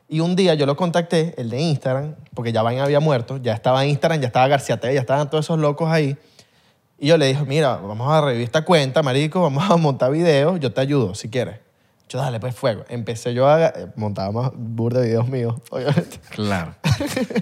Y un día yo lo contacté, el de Instagram, porque ya Vine había muerto, ya estaba Instagram, ya estaba García T, ya estaban todos esos locos ahí. Y yo le dije, mira, vamos a revivir esta cuenta, marico, vamos a montar videos, yo te ayudo si quieres. Yo, dale, pues fuego. Empecé yo a eh, montar más burda de videos míos, obviamente. Claro.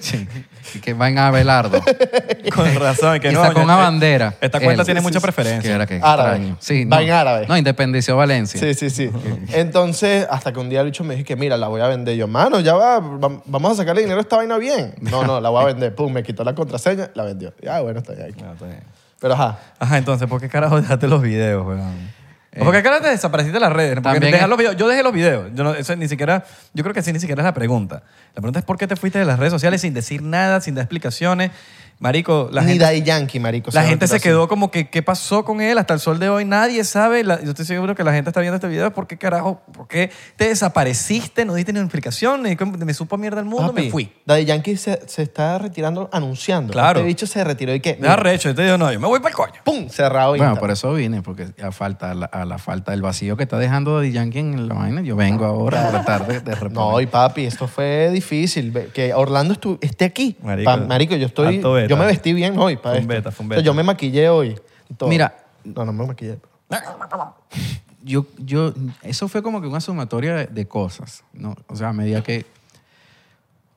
sí. Y que van a Abelardo. Con razón. Que y no, sacó una bandera. Esta cuenta Él. tiene Sí, mucha sí, preferencia. Que era que Árabe. extraño. Sí, Va no. en árabe. No, independició Valencia. Sí, sí, sí. Entonces, hasta que un día el bicho me dijo que, mira, la voy a vender. Yo, mano, ya va, vam- vamos a sacarle dinero a esta vaina bien. No, no, la voy a vender. Pum, me quitó la contraseña, la vendió. Ya, bueno, está ahí. No, está bien. Pero ajá, Ajá, entonces, ¿por qué carajo dejaste los videos, weón? Eh, ¿Por qué cara te desapareciste de las redes? Porque También dejar es- los videos. Yo dejé los videos. Yo, no, eso ni siquiera, yo creo que así ni siquiera es la pregunta. La pregunta es por qué te fuiste de las redes sociales sin decir nada, sin dar explicaciones. Marico, la Ni gente, Daddy Yankee, marico. la se gente se quedó como que, ¿qué pasó con él? Hasta el sol de hoy nadie sabe. La- yo estoy seguro que la gente está viendo este video. ¿Por qué carajo? ¿Por qué te desapareciste? No diste ni explicación. ni Me supo mierda el mundo, Papi, me fui. Daddy Yankee se, se está retirando anunciando. Claro. Este bicho se retiró y que. Me da recho. Yo te digo, no, yo me voy para el coño. ¡Pum! Cerrado. Bueno, Instagram. por eso vine, porque a falta, a la, a la falta del vacío que está dejando Daddy Yankee en la vaina, yo vengo ahora a tratar de, de reponer. No, y papi, esto fue difícil. Que Orlando estu- esté aquí. Marico, Pa- marico yo estoy. Beta. Yo me vestí bien hoy para Fue un esto. beta, fue un O sea, beta. yo me maquillé hoy. y todo. Mira. No, no me maquillé. yo, yo, eso fue como que una sumatoria de, de cosas, ¿no? O sea, a medida que,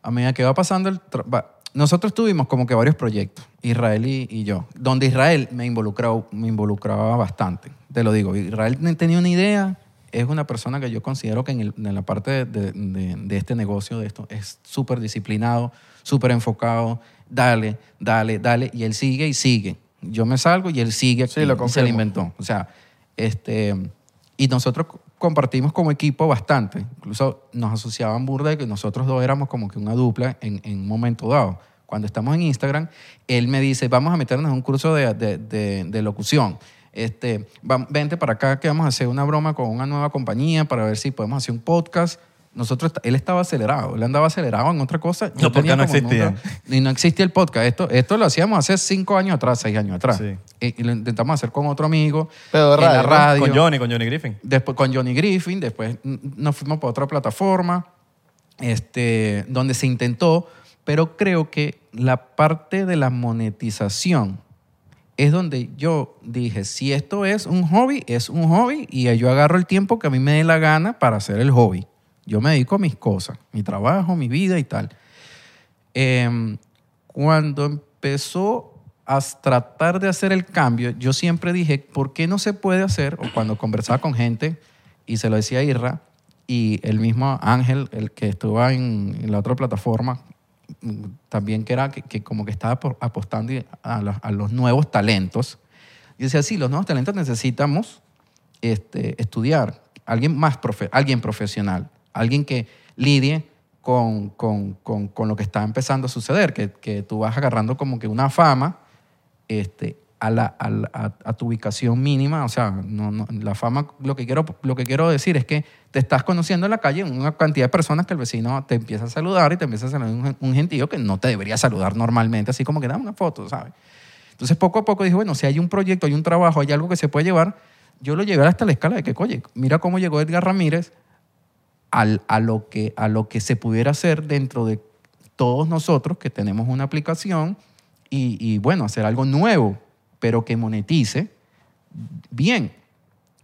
a medida que va pasando el... tra- va- nosotros tuvimos como que varios proyectos, Israel y, y yo, donde Israel me involucraba, me involucraba bastante, te lo digo. Israel ne- tenía una idea, es una persona que yo considero que en, el- en la parte de, de- de- de este negocio, de esto, es súper disciplinado, súper enfocado, dale, dale, dale, y él sigue y sigue. Yo me salgo y él sigue Sí, aquí, lo y se lo inventó. O sea, este, y nosotros co- compartimos como equipo bastante. Incluso nos asociaban burda de que nosotros dos éramos como que una dupla en, en un momento dado. Cuando estamos en Instagram, él me dice, vamos a meternos en un curso de, de- de- de locución. Este, va- vente para acá que vamos a hacer una broma con una nueva compañía para ver si podemos hacer un podcast. Nosotros, él estaba acelerado, él andaba acelerado en otra cosa. No como en otra- existían. y no existía el podcast. Esto, esto lo hacíamos hace cinco años atrás, seis años atrás. Sí. Y, y lo intentamos hacer con otro amigo. Pero de en la radio, ¿no? radio. Con Johnny, con Johnny Griffin. Después con Johnny Griffin, después nos fuimos para otra plataforma, este, donde se intentó, pero creo que la parte de la monetización es donde yo dije, si esto es un hobby, es un hobby y yo agarro el tiempo que a mí me dé la gana para hacer el hobby. Yo me dedico a mis cosas, mi trabajo, mi vida y tal. Em, cuando empezó a tratar de hacer el cambio, yo siempre dije, ¿por qué no se puede hacer? O cuando conversaba con gente y se lo decía a Irra y el mismo Ángel, el que estuvo en, en la otra plataforma, también que era que, que como que estaba apo- apostando a los, a los nuevos talentos. Y decía, sí, los nuevos talentos necesitamos este, estudiar, alguien más profe- alguien profesional, alguien que lidie con, con, con, con lo que está empezando a suceder, que, que tú vas agarrando como que una fama este, a, la, a, tu ubicación mínima. O sea, no, no- la fama, lo que, quiero, lo que quiero decir es que te estás conociendo en la calle una cantidad de personas que el vecino te empieza a saludar y te empieza a saludar un, un gentío que no te debería saludar normalmente, así como que dame una foto, ¿sabes? Entonces poco a poco dije, bueno, si hay un proyecto, hay un trabajo, hay algo que se puede llevar, yo lo llevé hasta la escala de que, oye, mira cómo llegó Edgar Ramírez al- a, lo que, a lo que se pudiera hacer dentro de todos nosotros que tenemos una aplicación y, y, bueno, hacer algo nuevo, pero que monetice bien.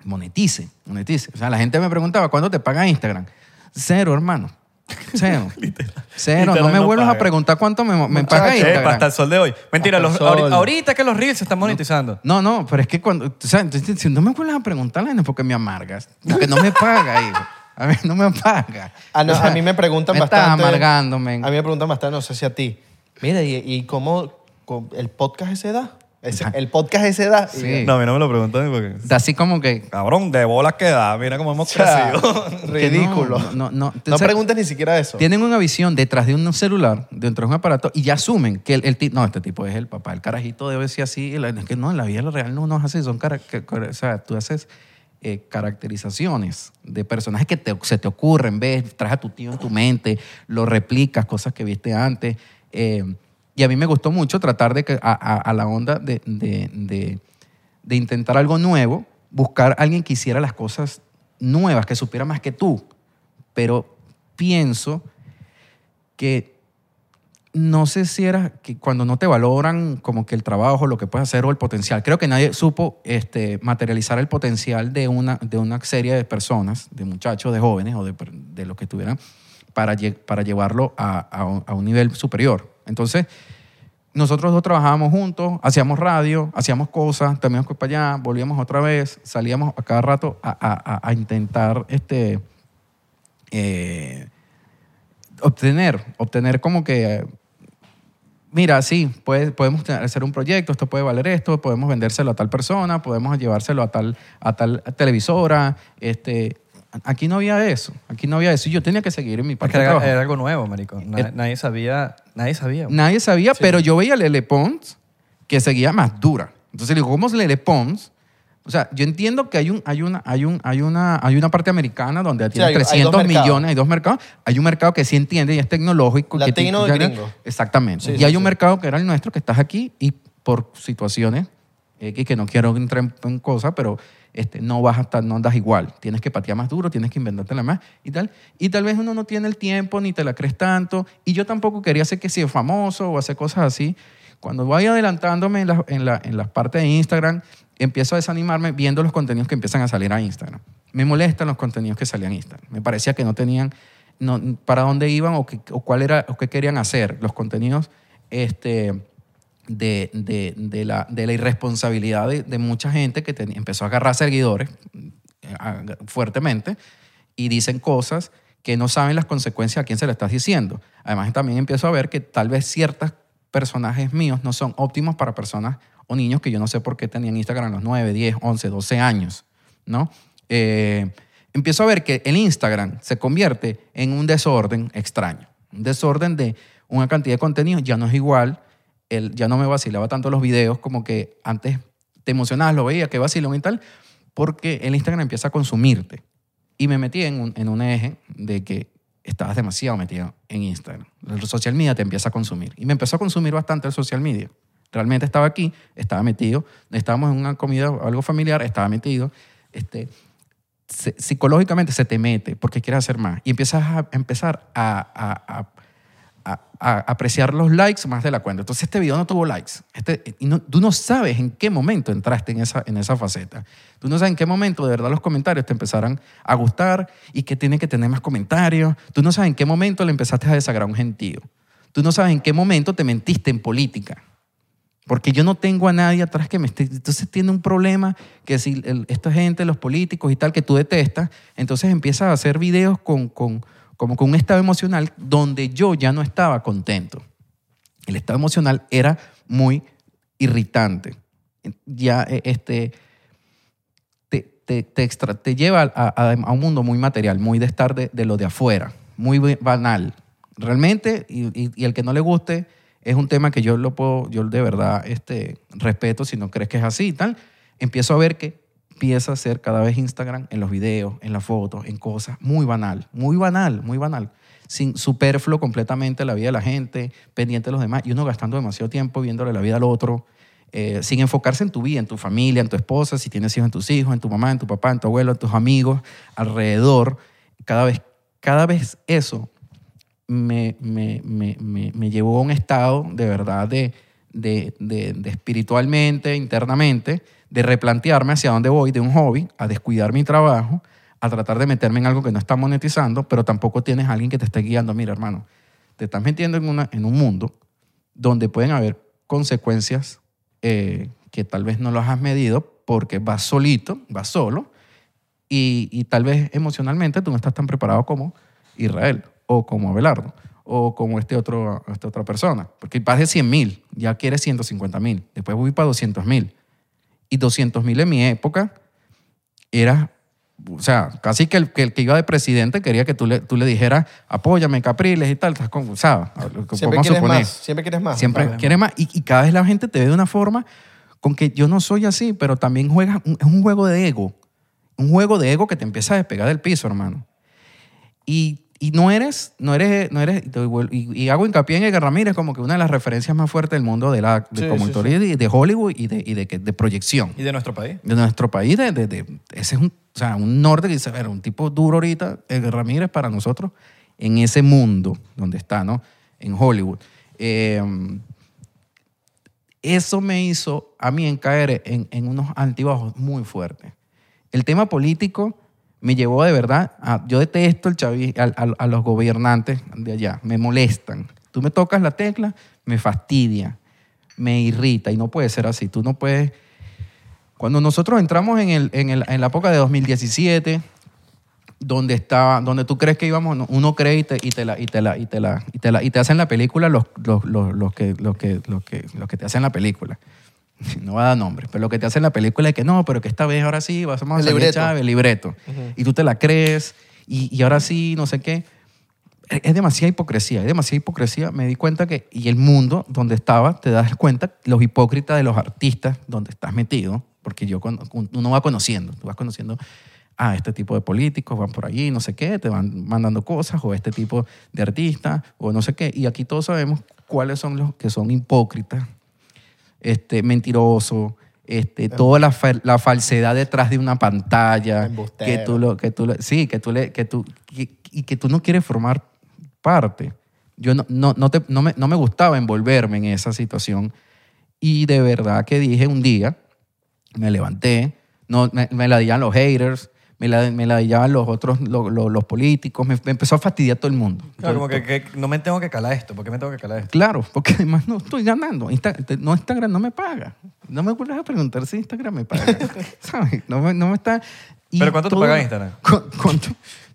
Monetice, monetice. O sea, la gente me preguntaba, ¿cuándo te paga Instagram? Cero, hermano. Cero. Cero. Literal no me no vuelvas a preguntar cuánto me, me paga Instagram. hasta el sol de hoy. Mentira, los- ahorita que los reels se están monetizando. No, no, pero es que cuando, o sea, entonces, si no me vuelvas a preguntar, no porque me amargas, porque no me paga, hijo. A mí no me paga. Ah, no, O sea, a mí me preguntan me bastante. estás amargando, men. A mí me preguntan bastante, no sé si a ti. Mira, ¿y, y cómo, cómo- el podcast ese da? Ese- el podcast ese da. Sí. No, a mí no me lo preguntan porque... Da así como que... Cabrón, de bolas que da. Mira cómo hemos O sea, crecido. ridículo. No, no, no. No preguntes ni siquiera eso. Tienen una visión detrás de un celular, dentro de un aparato, y ya asumen que el, el tipo, no, este tipo es el papá, el carajito debe ser así. Es que no, en la vida real no, no es así. Son cara- que- que- o sea, tú haces eh, caracterizaciones de personajes que se te ocurren, ves, traes a tu tío en tu mente, lo replicas, cosas que viste antes. eh, y a mí me gustó mucho tratar de que a la onda de, de- de- de intentar algo nuevo, buscar a alguien que hiciera las cosas nuevas, que supiera más que tú. Pero pienso que no sé si era que cuando no te valoran como que el trabajo, lo que puedes hacer o el potencial. Creo que nadie supo este, materializar el potencial de una, de una serie de personas, de muchachos, de jóvenes o de, de los que estuvieran, para, para llevarlo a, a un- nivel superior. Entonces, nosotros dos trabajábamos juntos, hacíamos radio, hacíamos cosas, también para allá, volvíamos otra vez, salíamos a cada rato a- a intentar este, eh, obtener, obtener como que, mira, sí, puede- podemos hacer un proyecto, esto puede valer esto, podemos vendérselo a tal persona, podemos llevárselo a tal, a tal televisora. Este, aquí no había eso, aquí no había eso. Y yo tenía que seguir en mi parte era, era algo nuevo, marico. Eh, nadie sabía, nadie sabía. Nadie sabía, pero yo veía a Lele Pons que seguía más dura. Entonces le digo, ¿cómo es Lele Pons? O sea, yo entiendo que hay, un, hay, una, hay, un, hay, una, hay una parte americana donde tiene hay- hay dos 300 mercados. millones, hay dos mercados. Hay un mercado que sí entiende y es tecnológico. que Latino ti- y gringo. Exactamente. Sí, y sí, hay un sí. mercado que era el nuestro, que estás aquí y por situaciones X, que no quiero entrar en, en cosas, pero este, no vas a estar, no andas igual. Tienes que patear más duro, tienes que inventártela más y tal. Y tal vez uno no tiene el tiempo ni te la crees tanto. Y yo tampoco quería ser que sea famoso o hacer cosas así. Cuando voy adelantándome en, la- en, la- en las partes de Instagram, empiezo a desanimarme viendo los contenidos que empiezan a salir a Instagram. Me molestan los contenidos que salían a Instagram. Me parecía que no tenían no, para dónde iban o, qué- o cuál era o qué querían hacer. Los contenidos este, de, de- de la, de la irresponsabilidad de, de mucha gente que ten- empezó a agarrar seguidores a- fuertemente y dicen cosas que no saben las consecuencias a quién se le estás diciendo. Además, también empiezo a ver que tal vez ciertos personajes míos no son óptimos para personas o niños que yo no sé por qué tenían Instagram a los 9, 10, 11, 12 años, ¿no? Eh, empiezo a ver que el Instagram se convierte en un desorden extraño. Un desorden de una cantidad de contenido ya no es igual. El, ya no me vacilaba tanto los videos como que antes te emocionabas, lo veía, que vacilón y tal, porque el Instagram empieza a consumirte. Y me metí en un, en un eje de que estabas demasiado metido en Instagram. El social media te empieza a consumir. Y me empezó a consumir bastante el social media. Realmente estaba aquí, estaba metido, estábamos en una comida, algo familiar, estaba metido. Este, se- psicológicamente se te mete porque quieres hacer más. Y empiezas a empezar a- a- a- apreciar los likes más de la cuenta. Entonces este video no tuvo likes. Este, y no- tú no sabes en qué momento entraste en esa, en esa faceta. Tú no sabes en qué momento de verdad los comentarios te empezarán a gustar y que tiene que tener más comentarios. Tú no sabes en qué momento le empezaste a desagradar a un gentío. Tú no sabes en qué momento te mentiste en política. Porque yo no tengo a nadie atrás que me esté... Entonces tiene un problema que si esta gente, los políticos y tal, que tú detestas, entonces empiezas a hacer videos con, con, como con un estado emocional donde yo ya no estaba contento. El estado emocional era muy irritante. Ya eh, este, te, te, te, lleva a, a- un mundo muy material, muy de estar de, de lo de afuera, muy banal. Realmente, y, y- el que no le guste, es un tema que yo lo puedo, yo de verdad este, respeto si no crees que es así tal. Empiezo a ver que empieza a ser cada vez Instagram en los videos, en las fotos, en cosas, muy banal, muy banal, muy banal. Sin superfluo completamente la vida de la gente, pendiente de los demás, y uno gastando demasiado tiempo viéndole la vida al otro, eh, sin enfocarse en tu vida, en tu familia, en tu esposa, si tienes hijos, en tus hijos, en tu mamá, en tu papá, en tu abuelo, en tus amigos, alrededor. Cada vez, cada vez eso me, me, me, me, llevó a un estado de verdad de, de- de espiritualmente, internamente, de replantearme hacia dónde voy, de un hobby, a descuidar mi trabajo, a tratar de meterme en algo que no está monetizando, pero tampoco tienes a alguien que te esté guiando. Mira, hermano, te estás metiendo en, una, en un mundo donde pueden haber consecuencias eh, que tal vez no las has medido porque vas solito, vas solo, y, y tal vez emocionalmente tú no estás tan preparado como Israel o como Abelardo o como este otro, esta otra persona. Porque vas de 100 mil, ya quieres 150 mil, después voy para 200 mil. Y 200 mil en mi época era, o sea, casi que el, que el que iba de presidente quería que tú le, tú le dijeras, apóyame, Capriles y tal, estás con. Lo que Siempre quieres suponer. más. Siempre quieres más. Siempre Vale. quiere más. Y, y cada vez la gente te ve de una forma con que yo no soy así, pero también juegas, un- es un juego de ego. Un juego de ego que te empieza a despegar del piso, hermano. Y, y no eres, no eres, no eres, y, y hago hincapié en Edgar Ramírez como que una de las referencias más fuertes del mundo de la, de Sí, como sí, y de, de Hollywood y de, y de, de proyección Y de nuestro país. de nuestro país, de, ese es un, o sea, un norte que dice, "Ver, un tipo duro ahorita, Edgar Ramírez para nosotros, en ese mundo donde está, ¿no? En Hollywood. Eh, eso me hizo a mí en caer en, en unos altibajos muy fuertes. El tema político me llevó de verdad a, yo detesto el chavi, a, los gobernantes de allá, me molestan. Tú me tocas la tecla, me fastidia, me irrita y no puede ser así. Tú no puedes... Cuando nosotros entramos en, el, en, el- en la época de 2017, donde está, donde tú crees que íbamos, no, uno cree y te, y te la, y te la, y te la, y te la, y te hacen la película los, los, los, los que, los que, los que, los que te hacen la película. No va a dar nombre, pero lo que te hacen la película es que no, pero que esta vez ahora sí vas a salir libreto. Chávez, el libreto. Y tú te la crees y, y ahora sí, no sé qué. Es es demasiada hipocresía, es demasiada hipocresía. Me di cuenta que, y el mundo donde estaba, te das cuenta, los hipócritas de los artistas donde estás metido, porque yo, cuando- uno va conociendo, tú vas conociendo, ah, este tipo de políticos van por allí, no sé qué, te van mandando cosas, o este tipo de artistas, o no sé qué. Y aquí todos sabemos cuáles son los que son hipócritas, este, mentirosos, este, toda la, fa- la falsedad detrás de una pantalla, Embustero. que tú lo, que tú lo- sí, que tú le, que tú, que- y que tú no quieres formar parte. Yo no, no, no, te- no me, no me gustaba envolverme en esa situación y de verdad que dije un día, me levanté, no, me, me la dillaban los haters, me la, me la dillaban los otros, lo- lo- los políticos, me, me empezó a fastidiar todo el mundo. Claro, como que, que no me tengo que calar esto. ¿Por qué me tengo que calar esto? Claro, porque además no estoy ganando. Insta- te- no, Instagram no me paga. No me vuelvas a preguntar si Instagram me paga. ¿Sabes? No me, no me está... y ¿Pero cuánto te paga Instagram? cu- Cuando,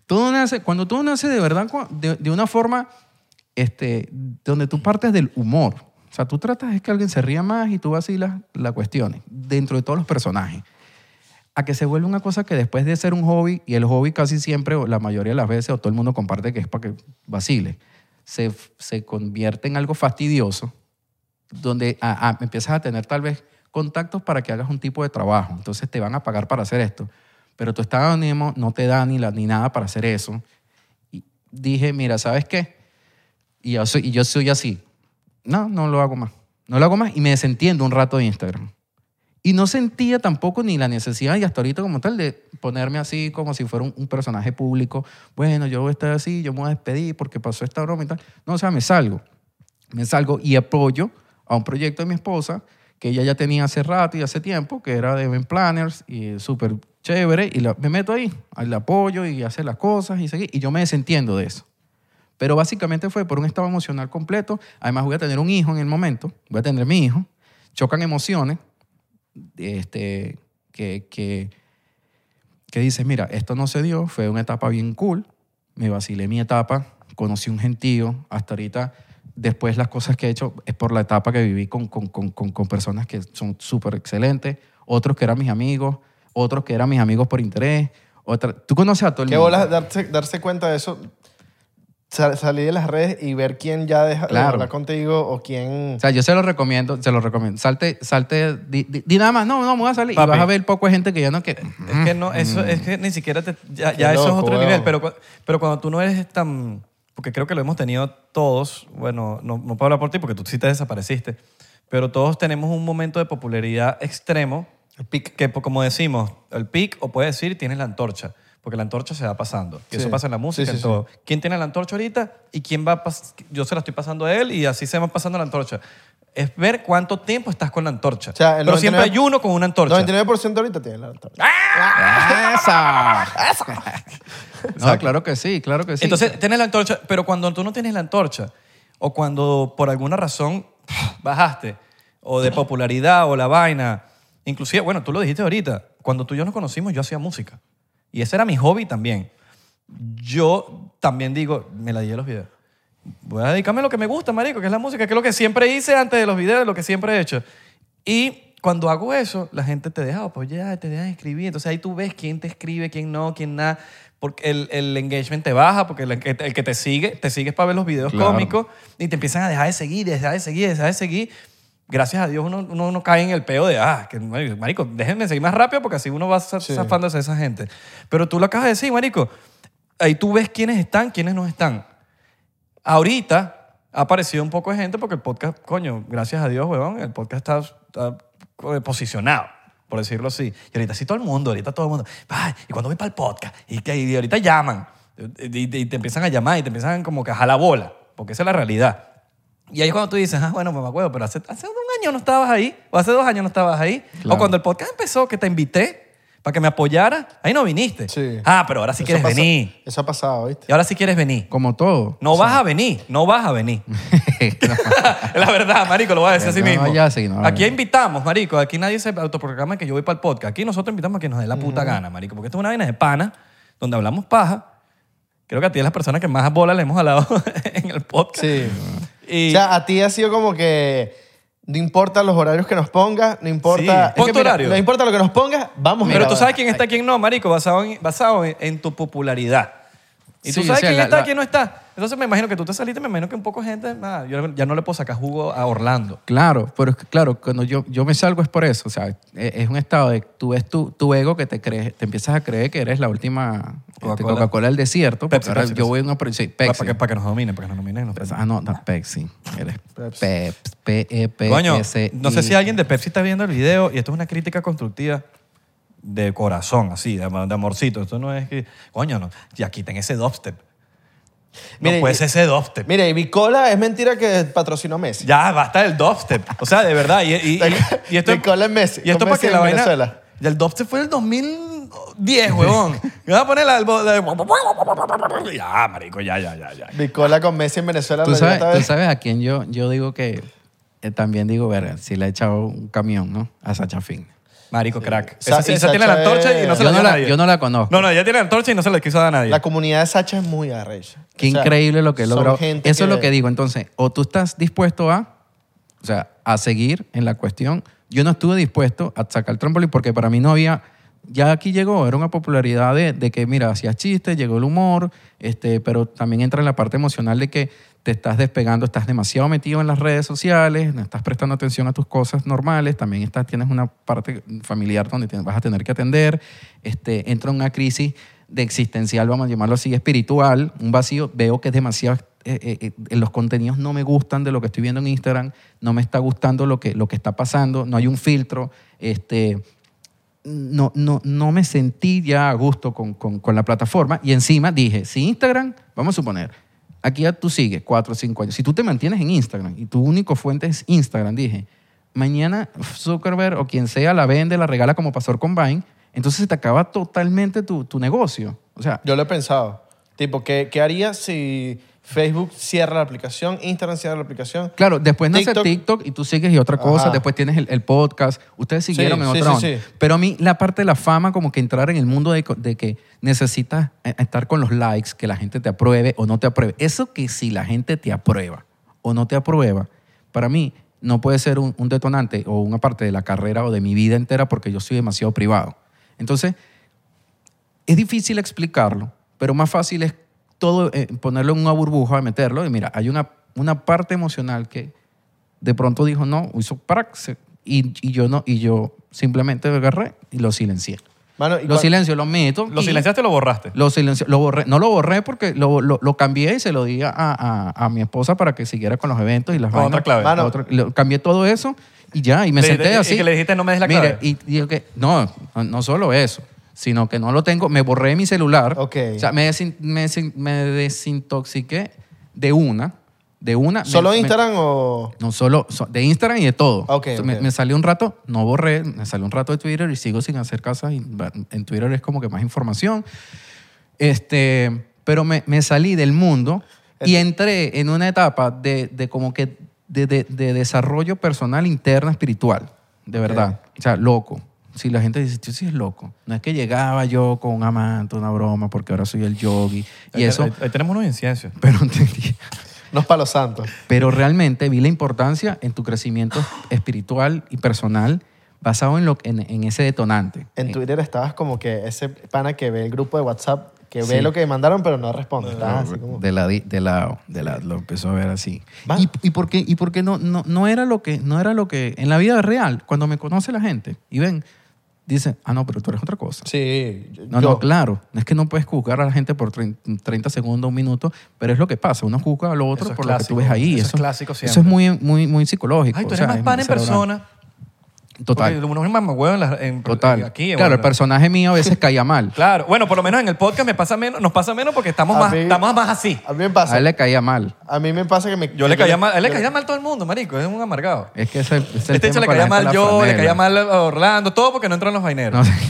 todo nace, cuando todo nace de verdad, cu- de, de una forma este, donde tú partes del humor. O sea, tú tratas de que alguien se ría más y tú vacilas la cuestión dentro de todos los personajes. A que se vuelve una cosa que después de ser un hobby, y el hobby casi siempre, o la mayoría de las veces, o todo el mundo comparte que es para que vacile, se, se convierte en algo fastidioso, donde a- a- empiezas a tener tal vez contactos para que hagas un tipo de trabajo. Entonces te van a pagar para hacer esto. Pero tu estado de ánimo no te da ni, la, ni nada para hacer eso. Y dije, mira, ¿sabes qué? Y yo, soy, y yo soy así. No, no lo hago más. No lo hago más y me desentiendo un rato de Instagram. Y no sentía tampoco ni la necesidad, y hasta ahorita como tal, de ponerme así como si fuera un, un personaje público. Bueno, yo voy a estar así, yo me voy a despedir porque pasó esta broma y tal. No, o sea, me salgo. Me salgo y apoyo a un proyecto de mi esposa que ella ya tenía hace rato y hace tiempo, que era de event planners y súper chévere. Y la- me meto ahí, al apoyo y hacer las cosas y seguir. Y yo me desentiendo de eso. Pero básicamente fue por un estado emocional completo. Además, voy a tener un hijo en el momento. Voy a tener mi hijo. Chocan emociones este, que, que, que dices, mira, esto no se dio, fue una etapa bien cool, me vacilé mi etapa, conocí un gentío, hasta ahorita, después las cosas que he hecho es por la etapa que viví con, con, con, con, personas que son súper excelentes, otros que eran mis amigos, otros que eran mis amigos por interés, otra, tú conoces a todo el Qué mundo. bolas darse, darse cuenta de eso, sal- salir de las redes y ver quién ya deja de Claro. hablar contigo o quién... O sea, yo se lo recomiendo, se lo recomiendo. Salte, salte, di, di- di nada más, no, no, me voy a salir Papi. y vas a ver poco de gente que ya no quiere. Es que no, eso, es que ni siquiera te, ya, ya eso es otro weón. nivel. Pero, pero cuando tú no eres tan. Porque creo que lo hemos tenido todos. Bueno, no, no puedo hablar por ti porque tú sí te desapareciste. Pero todos tenemos un momento de popularidad extremo. El pic. Que, pues, como decimos, el pic, o puedes decir, tienes la antorcha. Porque la antorcha se va pasando. Y Sí. eso pasa en la música, Sí, sí, en todo. ¿Quién tiene la antorcha ahorita? ¿Y quién va a Yo se la estoy pasando a él y así se va pasando la antorcha. Es ver cuánto tiempo estás con la antorcha. O sea, el pero siempre 99 hay uno con una antorcha. 99% ahorita tiene la antorcha. ¡Esa! No, claro que sí, claro que sí. Entonces, tienes la antorcha, pero cuando tú no tienes la antorcha, o cuando por alguna razón bajaste, o de popularidad, o la vaina, inclusive, bueno, tú lo dijiste ahorita, cuando tú y yo nos conocimos, yo hacía música. Y ese era mi hobby también. Yo también digo, me la di a los videos. Voy a dedicarme a lo que me gusta, marico, que es la música, que es lo que siempre hice antes de los videos, lo que siempre he hecho. Y cuando hago eso, la gente te deja apoyar, te deja escribir. Entonces ahí tú ves quién te escribe, quién no, quién nada. Porque el, el engagement te baja, porque el, que- el que te sigue, te sigues para ver los videos Claro. cómicos y te empiezan a dejar de seguir, dejar de seguir, dejar de seguir. Gracias a Dios uno, uno no cae en el peo de, ah, que, marico, déjenme seguir más rápido porque así uno va Sí. zafándose de esa gente. Pero tú lo acabas de decir, marico. Ahí tú ves quiénes están, quiénes no están. Ahorita ha aparecido un poco de gente porque el podcast, coño, gracias a Dios, huevón, el podcast está, está, eh, posicionado, por decirlo así. Y ahorita sí todo el mundo, ahorita todo el mundo, "Ay, y cuando voy para el podcast, y, que- y ahorita llaman, y, y- y te empiezan a llamar y te empiezan como que a jalar bola, porque esa es la realidad. Y ahí es cuando tú dices, ah, bueno, me acuerdo, pero hace, hace un año no estabas ahí, o hace dos años no estabas ahí. Claro. O cuando el podcast empezó, que te invité para que me apoyara, ahí no viniste. Sí. Ah, pero ahora sí Eso quieres pasa- venir. Eso ha pasado, ¿viste? Y ahora sí quieres venir. Como todo. No vas a venir, no vas a venir. la verdad, marico, lo voy a decir así No, mismo. ya sí, no, aquí invitamos, marico. Aquí nadie se autoprograma que yo voy para el podcast. Aquí nosotros invitamos a quien nos dé la puta gana, marico. Porque esto es una vaina de pana. donde hablamos paja. Creo que a ti es la persona que más bola le hemos hablado en el podcast. Sí. Y, O sea, a ti ha sido como que no importa los horarios que nos pongas, no importa... Sí. Pon que tu horario. No importa lo que nos pongas, vamos a pero tú sabes quién está quién no, marico, basado en, basado en, en tu popularidad. Y tú Sí, sabes o sea, quién la- está la- quién no está. Entonces me imagino que tú te saliste, me imagino que un poco gente, nada, yo ya no le puedo sacar jugo a Orlando. Claro, pero es que, claro, cuando yo, yo me salgo es por eso. O sea, es, es un estado de tú ves tu, tu ego que te crees, te empiezas a creer que eres la última este, Coca-Cola. Coca-Cola del desierto. porque Pepsi, ahora Pepsi, yo Pepsi. voy a una pro- sí, Para, Pepsi. que, para que nos dominen, para que nos dominen. nos Ah, no, no, Pepsi. Eres Pepsi. Peps, P-E-P-S. Coño, no sé I. si alguien de Pepsi está viendo el video y esto es una crítica constructiva de corazón, así, de, de amorcito. Esto no es que, coño, no. Y aquí ten ese dubstep. No puede ser ese dubstep. Mire, y Bicola es mentira que patrocinó Messi. Ya, basta del dubstep. O sea, de verdad. Y, y- y- y esto, Bicola es Messi. y esto para Messi que la vaina... Venezuela. Y el dubstep fue en el 2010, huevón. Me voy a poner el... de- Ya, marico, ya, ya, ya, ya. Bicola con Messi en Venezuela. ¿Tú sabes, tú sabes a quién yo, yo digo que eh, también digo, verga, si le he echado un camión, ¿no? A Sacha Fitness. Marico, crack. Sa- Esa, y esa tiene la Sacha antorcha y no se Yo la dio no a la, nadie. yo no la conozco. No, no, ella tiene la antorcha y no se la quiso dar a nadie. La comunidad de Sacha es muy arrecha. Qué O sea, increíble lo que son logró. gente Eso es lo que digo. Entonces, o tú estás dispuesto a, o sea, a seguir en la cuestión. Yo no estuve dispuesto a sacar el trampolín porque para mí no había. Ya aquí llegó, era una popularidad de, de que, mira, hacías chistes, llegó el humor, este, pero también entra en la parte emocional de que te estás despegando, estás demasiado metido en las redes sociales, no estás prestando atención a tus cosas normales, también estás, tienes una parte familiar donde te vas a tener que atender, este, entra una crisis de existencial, vamos a llamarlo así, espiritual, un vacío, veo que es demasiado, eh, eh, eh, los contenidos no me gustan de lo que estoy viendo en Instagram, no me está gustando lo que, lo que está pasando, no hay un filtro, este, no, no, no me sentí ya a gusto con, con- con la plataforma y encima dije, si Instagram, vamos a suponer, aquí ya tú sigues cuatro o cinco años, si tú te mantienes en Instagram y tu único fuente es Instagram, dije, mañana Zuckerberg o quien sea la vende, la regala como pasó con Vine, entonces se te acaba totalmente tu, tu negocio. O sea, Yo lo he pensado. Tipo, ¿qué, qué haría si Facebook cierra la aplicación, Instagram cierra la aplicación? Claro, después nace TikTok. Y tú sigues y otra cosa, Ajá. después tienes el, el podcast, ustedes siguieron Sí, en sí, otra sí, onda. sí. Pero a mí la parte de la fama, como que entrar en el mundo de, que necesitas eh, estar con los likes, que la gente te apruebe o no te apruebe. Eso que si la gente te aprueba o no te aprueba, para mí no puede ser un, un detonante o una parte de la carrera o de mi vida entera porque yo soy demasiado privado. Entonces, es difícil explicarlo, pero más fácil es todo eh, ponerlo en una burbuja, meterlo. Y mira, hay una, una parte emocional que de pronto dijo no, hizo prax y, y yo no, y yo simplemente lo agarré y lo silencié. Mano, y Lo silencio, lo meto. ¿Lo silenciaste o lo borraste? Lo silencio, lo borré. No lo borré porque lo, lo- lo cambié y se lo di a, a- a mi esposa para que siguiera con los eventos y las Con vainas. otra clave. Mano, Otra- lo- cambié todo eso y ya, y me Le- senté le- y así. que le dijiste, "No me des la Mire, clave". Y, y que, no- no solo eso, sino que no lo tengo, me borré mi celular. Ok. O sea, me, desin- me, desin- me desintoxiqué de una, de una. ¿Solo me- Instagram o...? no, solo so- de Instagram y de todo. Ok, O sea, Me, salió un rato, no borré, me salió un rato de Twitter y sigo sin hacer casas. y En Twitter es como que más información. Este, pero me, me salí del mundo y entré en una etapa de, de como que de, de- de desarrollo personal interno espiritual, de verdad. O sea, loco. Si la gente dice, tú sí es loco. No es que llegaba yo con un amante, una broma, porque ahora soy el yogi. Y Ahí- eso, Ahí, ahí tenemos unos inciensos. pero entendí. No es para los santos. Pero realmente vi la importancia en tu crecimiento espiritual y personal basado en, lo, en, en ese detonante. En Twitter estabas como que ese pana que ve el grupo de WhatsApp, que ve Sí. lo que mandaron, pero no responde. Estabas así como... De la, de la, de la, lo empezó a ver así. ¿Y, y por qué, y por qué no, no, no, era lo que, no era lo que en la vida real, cuando me conoce la gente y ven, dice, ah, no, pero tú eres otra cosa. Sí. yo- No, yo- no, claro. Es que no puedes juzgar a la gente por 30, 30 segundos, un minuto, pero es lo que pasa. Uno juzga a lo otro Eso es por lo que tú ves ahí. Eso es clásico Eso es siempre. muy, muy, muy psicológico. Ay, tú o eres sea, más pan en persona. Total. Porque uno es más huevo en, la- en- Total. aquí. claro, bueno. el personaje mío a veces caía mal. Claro. Bueno, por lo menos en el podcast me pasa menos, nos pasa menos porque estamos, A más, mí- estamos más así. A mí me A pasa. él le caía mal. A mí me pasa que me... Yo le caía mal, a él le caía mal todo el mundo, marico. Es un amargado. Es que ese, ese es el Este hecho tema le con la caía gente de mal la yo, le franela. caía mal a Orlando, todo porque no entran los vaineros. No sé.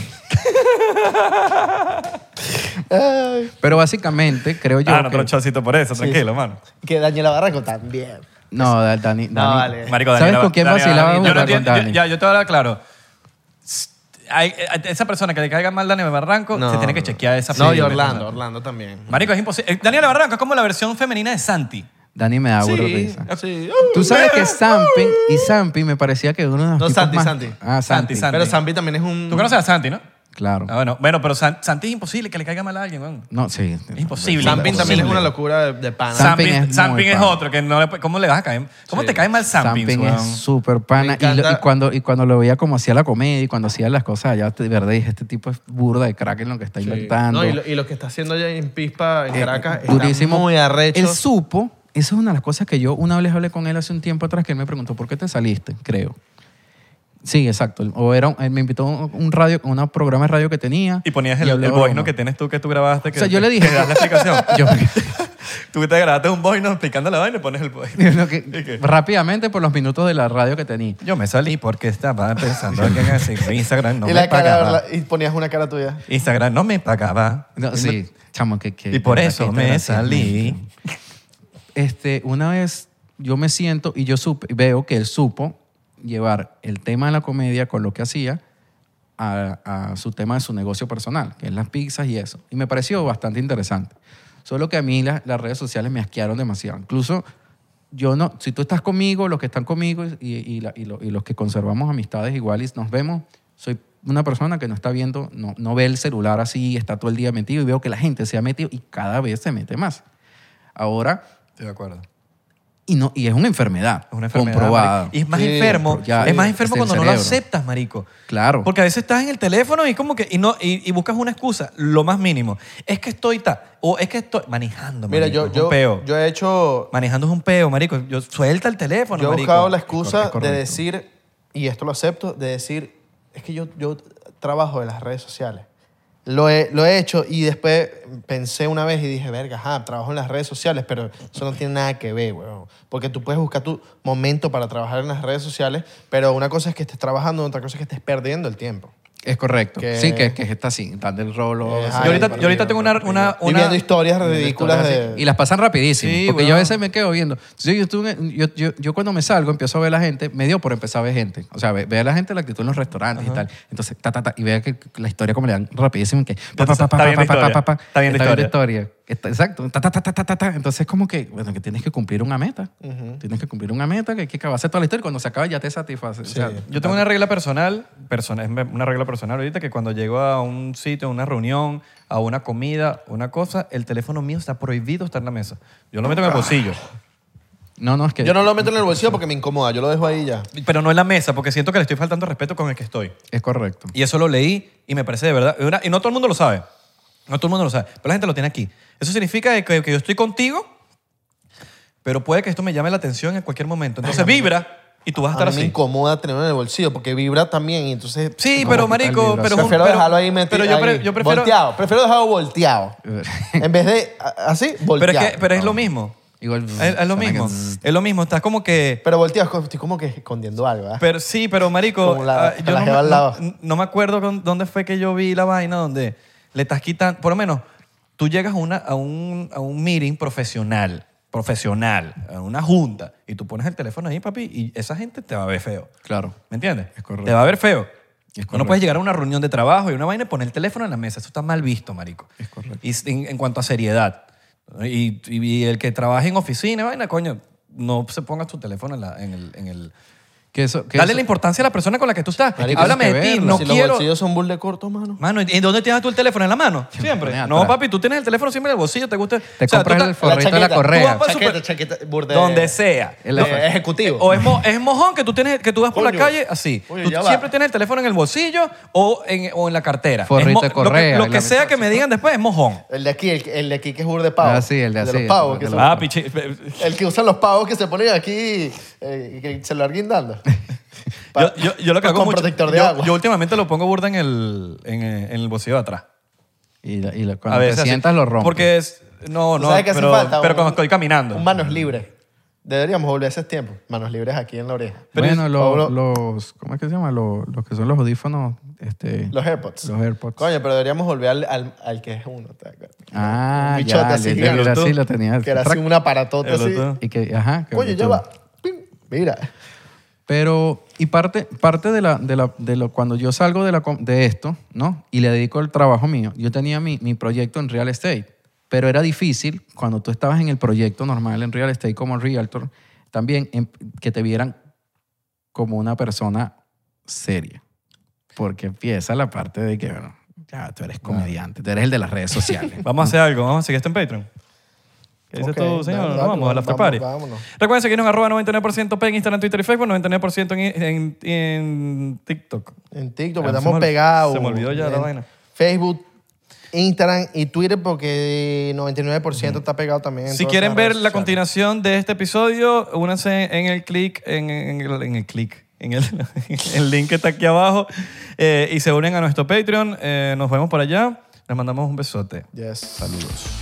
Ay, Pero básicamente, creo yo. ah, no, que- chocito por eso, Sí, tranquilo, mano. que Daniela Barranco también. No, Da- Dani. No, Dani- vale. Marico, ¿Sabes con quién Daniela- vacilaba Yo no entiendo- yo- Dani? Ya, yo te voy a hablar claro. hay- eh, esa persona que le caiga mal Daniel Barranco se tiene que chequear esa No, y película. Orlando, Orlando también. Marico, es imposible. Eh, Daniel Barranco es como la versión femenina de Santi. Dani me da burro Sí, risa. sí. Tú sabes que Sampi y Sampi me parecía que uno de los No, tipos Santi, más- Santi. Ah, Santi. Santi, Santi. Pero Zampi también es un... Tú conoces a Santi, ¿no? Claro. Ah, bueno, bueno, pero San- Santi es imposible que le caiga mal a alguien, weón. No, sí. Es imposible. También es una locura de, de pana. Zamping Zamping, es muy es pana. otro que no le, puede- ¿cómo le vas a caer? ¿Cómo Sí. te cae mal Zamping weón? es súper pana. Me Y, lo- encanta. y cuando, y cuando lo veía como hacía la comedia y cuando hacía las cosas allá, de verdad dije, este tipo es burda de crack en lo que está Sí. inventando. No, y, lo, y lo que está haciendo allá en Pispa, en Eh, Caracas, durísimo. está muy arrecho. Él supo, eso es una de las cosas que yo una vez hablé con él hace un tiempo atrás, que él me preguntó, ¿por qué te saliste? Creo. Sí, exacto. O era, él me invitó a un, radio, a un programa de radio que tenía. Y ponías el, hablé el note que tienes tú, que tú grabaste. Que, O sea, yo le dije- que das la explicación. Yo- tú que te grabaste un voice note explicando la vaina y pones el voice lo que- ¿Y qué? rápidamente por los minutos de la radio que tenía. Yo me salí porque estaba pensando que en Instagram no y, me pagaba. la- y ponías una cara tuya. Instagram no me pagaba. No, sí, chamo, que, que- Y por eso me salí. Este, una vez yo me siento y yo supe, veo que él supo llevar el tema de la comedia con lo que hacía a, a su tema de su negocio personal, que es las pizzas y eso. Y me pareció bastante interesante. Solo que a mí la- las redes sociales me asquearon demasiado. Incluso yo no, si tú estás conmigo, los que están conmigo y, y la- y lo- y los que conservamos amistades igual y nos vemos, soy una persona que no está viendo, no, no ve el celular así, está todo el día metido y veo que la gente se ha metido y cada vez se mete más. Ahora, Estoy de acuerdo. Y, no, y es una enfermedad, Es una enfermedad. comprobada. Y es más Sí, enfermo. ya, es más enfermo cuando no lo aceptas, marico. Claro. Porque a veces estás en el teléfono y como que y no y, y buscas una excusa, lo más mínimo. Es que estoy ta, o es que estoy manejando, Mira, marico, yo, es un yo, peo. yo he hecho... Manejando es un peo, marico. Yo suelta el teléfono, Yo he marico. buscado la excusa de decir, y esto lo acepto, de decir, es que yo, yo trabajo en las redes sociales. Lo he, hecho y después pensé una vez y dije, verga, ajá, trabajo en las redes sociales, pero eso no tiene nada que ver, weón. Porque tú puedes buscar tu momento para trabajar en las redes sociales, pero una cosa es que estés trabajando, otra cosa es que estés perdiendo el tiempo. Es correcto. Que- Sí, que, que está así, dando el rolo. Así, yo, ahorita, yo ahorita tengo una, una, Y una- viendo historias ridículas de... Y las pasan rapidísimo. Sí, porque yo weón. a veces me quedo viendo. Entonces, yo, estuve yo, yo, yo cuando me salgo empiezo a ver a la gente, me dio por empezar a ver gente. O sea, ve, ve a la gente la actitud en los restaurantes y tal. Entonces, ta, ta, ta, y vea que la historia como le dan rapidísimo. Que, pa, pa, pa, pa, Está pa, pa, historia. pa, pa, pa. Está viendo historia. historia. Está- exacto. Ta, ta, ta, ta, ta, ta, ta. Entonces, es como que, bueno, que tienes que cumplir una meta. Tienes que cumplir una meta que hay que acabarse toda la historia. y Cuando se acaba ya te satisface. O sea, Yo tengo una regla personal, persona- es una regla personal ahorita que cuando llego a un sitio, a una reunión, a una comida, una cosa, el teléfono mío está prohibido estar en la mesa. Yo lo meto en el bolsillo, no, no, es que Yo no lo meto en el bolsillo porque me incomoda, yo lo dejo ahí ya. pero no en la mesa porque siento que le estoy faltando respeto con el que estoy. es correcto. Y eso lo leí y me parece de verdad. Y no todo el mundo lo sabe. No todo el mundo lo sabe. Pero la gente lo tiene aquí. Eso significa que, que yo estoy contigo, pero puede que esto me llame la atención en cualquier momento. Entonces vibra y tú vas a A estar mí me así. incomoda tenerlo en el bolsillo porque vibra también y entonces... Sí, pero ¿qué tal marico, pero, prefiero pero- dejarlo ahí metido. Pero yo, pre- ahí, yo prefiero. Volteado. Prefiero dejarlo volteado. en vez de a- así, Pero volteado. es, que, pero es lo mismo. Igual. Es, es lo suena que- mismo. Es lo mismo. Estás como que. Pero volteado, estoy como que escondiendo algo, ¿verdad? Pero sí, pero marico, Como la- ah, con yo la no, me- al lado. no- no me acuerdo con- dónde fue que yo vi la vaina donde le estás quitando, por lo menos, tú llegas a, una, a, un, a un meeting profesional, profesional, a una junta, y tú pones el teléfono ahí, papi, y esa gente te va a ver feo. Claro. ¿Me entiendes? Es correcto. Te va a ver feo. Es no puedes llegar a una reunión de trabajo y una vaina y poner el teléfono en la mesa. Eso está mal visto, marico. Es correcto. Y en, en cuanto a seriedad. Y, y- y el que trabaje en oficina, vaina, coño, no se ponga tu teléfono en, la- en el... en el- Que eso, que Dale eso- la importancia a la persona con la que tú estás. Marico, Háblame de ti, verlo. no si los bolsillos son burle cortos, mano. Mano, ¿y dónde tienes tú el teléfono? ¿En la mano? Siempre. No, atrás. papi, tú tienes el teléfono siempre en el bolsillo, te gusta... Te o sea, compras tú el forrito de la correa. vas para Chaqueta, super- chaqueta, burde- Donde sea. El- ejecutivo. O es, mo- es mojón que tú, tienes, que tú vas por la Coño. calle así. Oye, tú ya va. siempre tienes el teléfono en el bolsillo o en, o en la cartera. Forrito Es mo- de lo que- correa, Lo que, la sea que me digan después es mojón. El de aquí, el, el de aquí que es burde pavo. Ah, sí, el de así, los pavos. el que de son- los- Ah, pichi. El que usan los pavos que se ponen aquí eh, y que se lo guindando. Yo, yo, yo lo que hago Con mucho- protector de yo, agua. yo últimamente lo pongo burda en el, en, eh, en el bolsillo de atrás. Y, la- y la- A cuando te así. sientas lo rompes. Porque es... No, ¿Tú no, sabes qué hace pero, falta? pero Un- cuando estoy caminando. Un manos libres. Deberíamos volver a ese tiempo. Manos libres aquí en la oreja. bueno, lo- Pablo- los, ¿cómo es que se llama? Los, los que son los audífonos, este, Los AirPods. los AirPods. Coño, pero deberíamos volver al, al, al que es uno. ¿te acuerdas? Ah, Un bichote ya, así, el de gigante. Brasil lo tenía. Que era así un aparatote El así. Y que, ajá. que Coño, ya va. Pim. Mira. Pero, y parte, parte de, la, de, la, de lo, cuando yo salgo de, la, de esto, ¿no? Y le dedico el trabajo mío, yo tenía mi, mi proyecto en real estate, pero era difícil cuando tú estabas en el proyecto normal en real estate como realtor, también em- que te vieran como una persona seria. Porque empieza la parte de que, bueno, ya tú eres comediante, tú eres el de las redes sociales. Vamos a hacer algo. Vamos a seguir esto en Patreon. ¿Qué dices Ok, tú, señor? dale, dale, vamos a la after party. vámonos. Recuerden seguirnos en arroba 99% P en Instagram, Twitter y Facebook, 99% en, en, en TikTok. En TikTok, pues estamos pegados. se me olvidó ya la vaina. Facebook, Instagram y Twitter porque 99% está pegado también. en Si quieren ver la continuación de este episodio, únanse en el clic, en, en el, en el clic, en el, el link que está aquí abajo eh, y se unen a nuestro Patreon. Eh, nos vemos por allá. Les mandamos un besote. Yes. Saludos.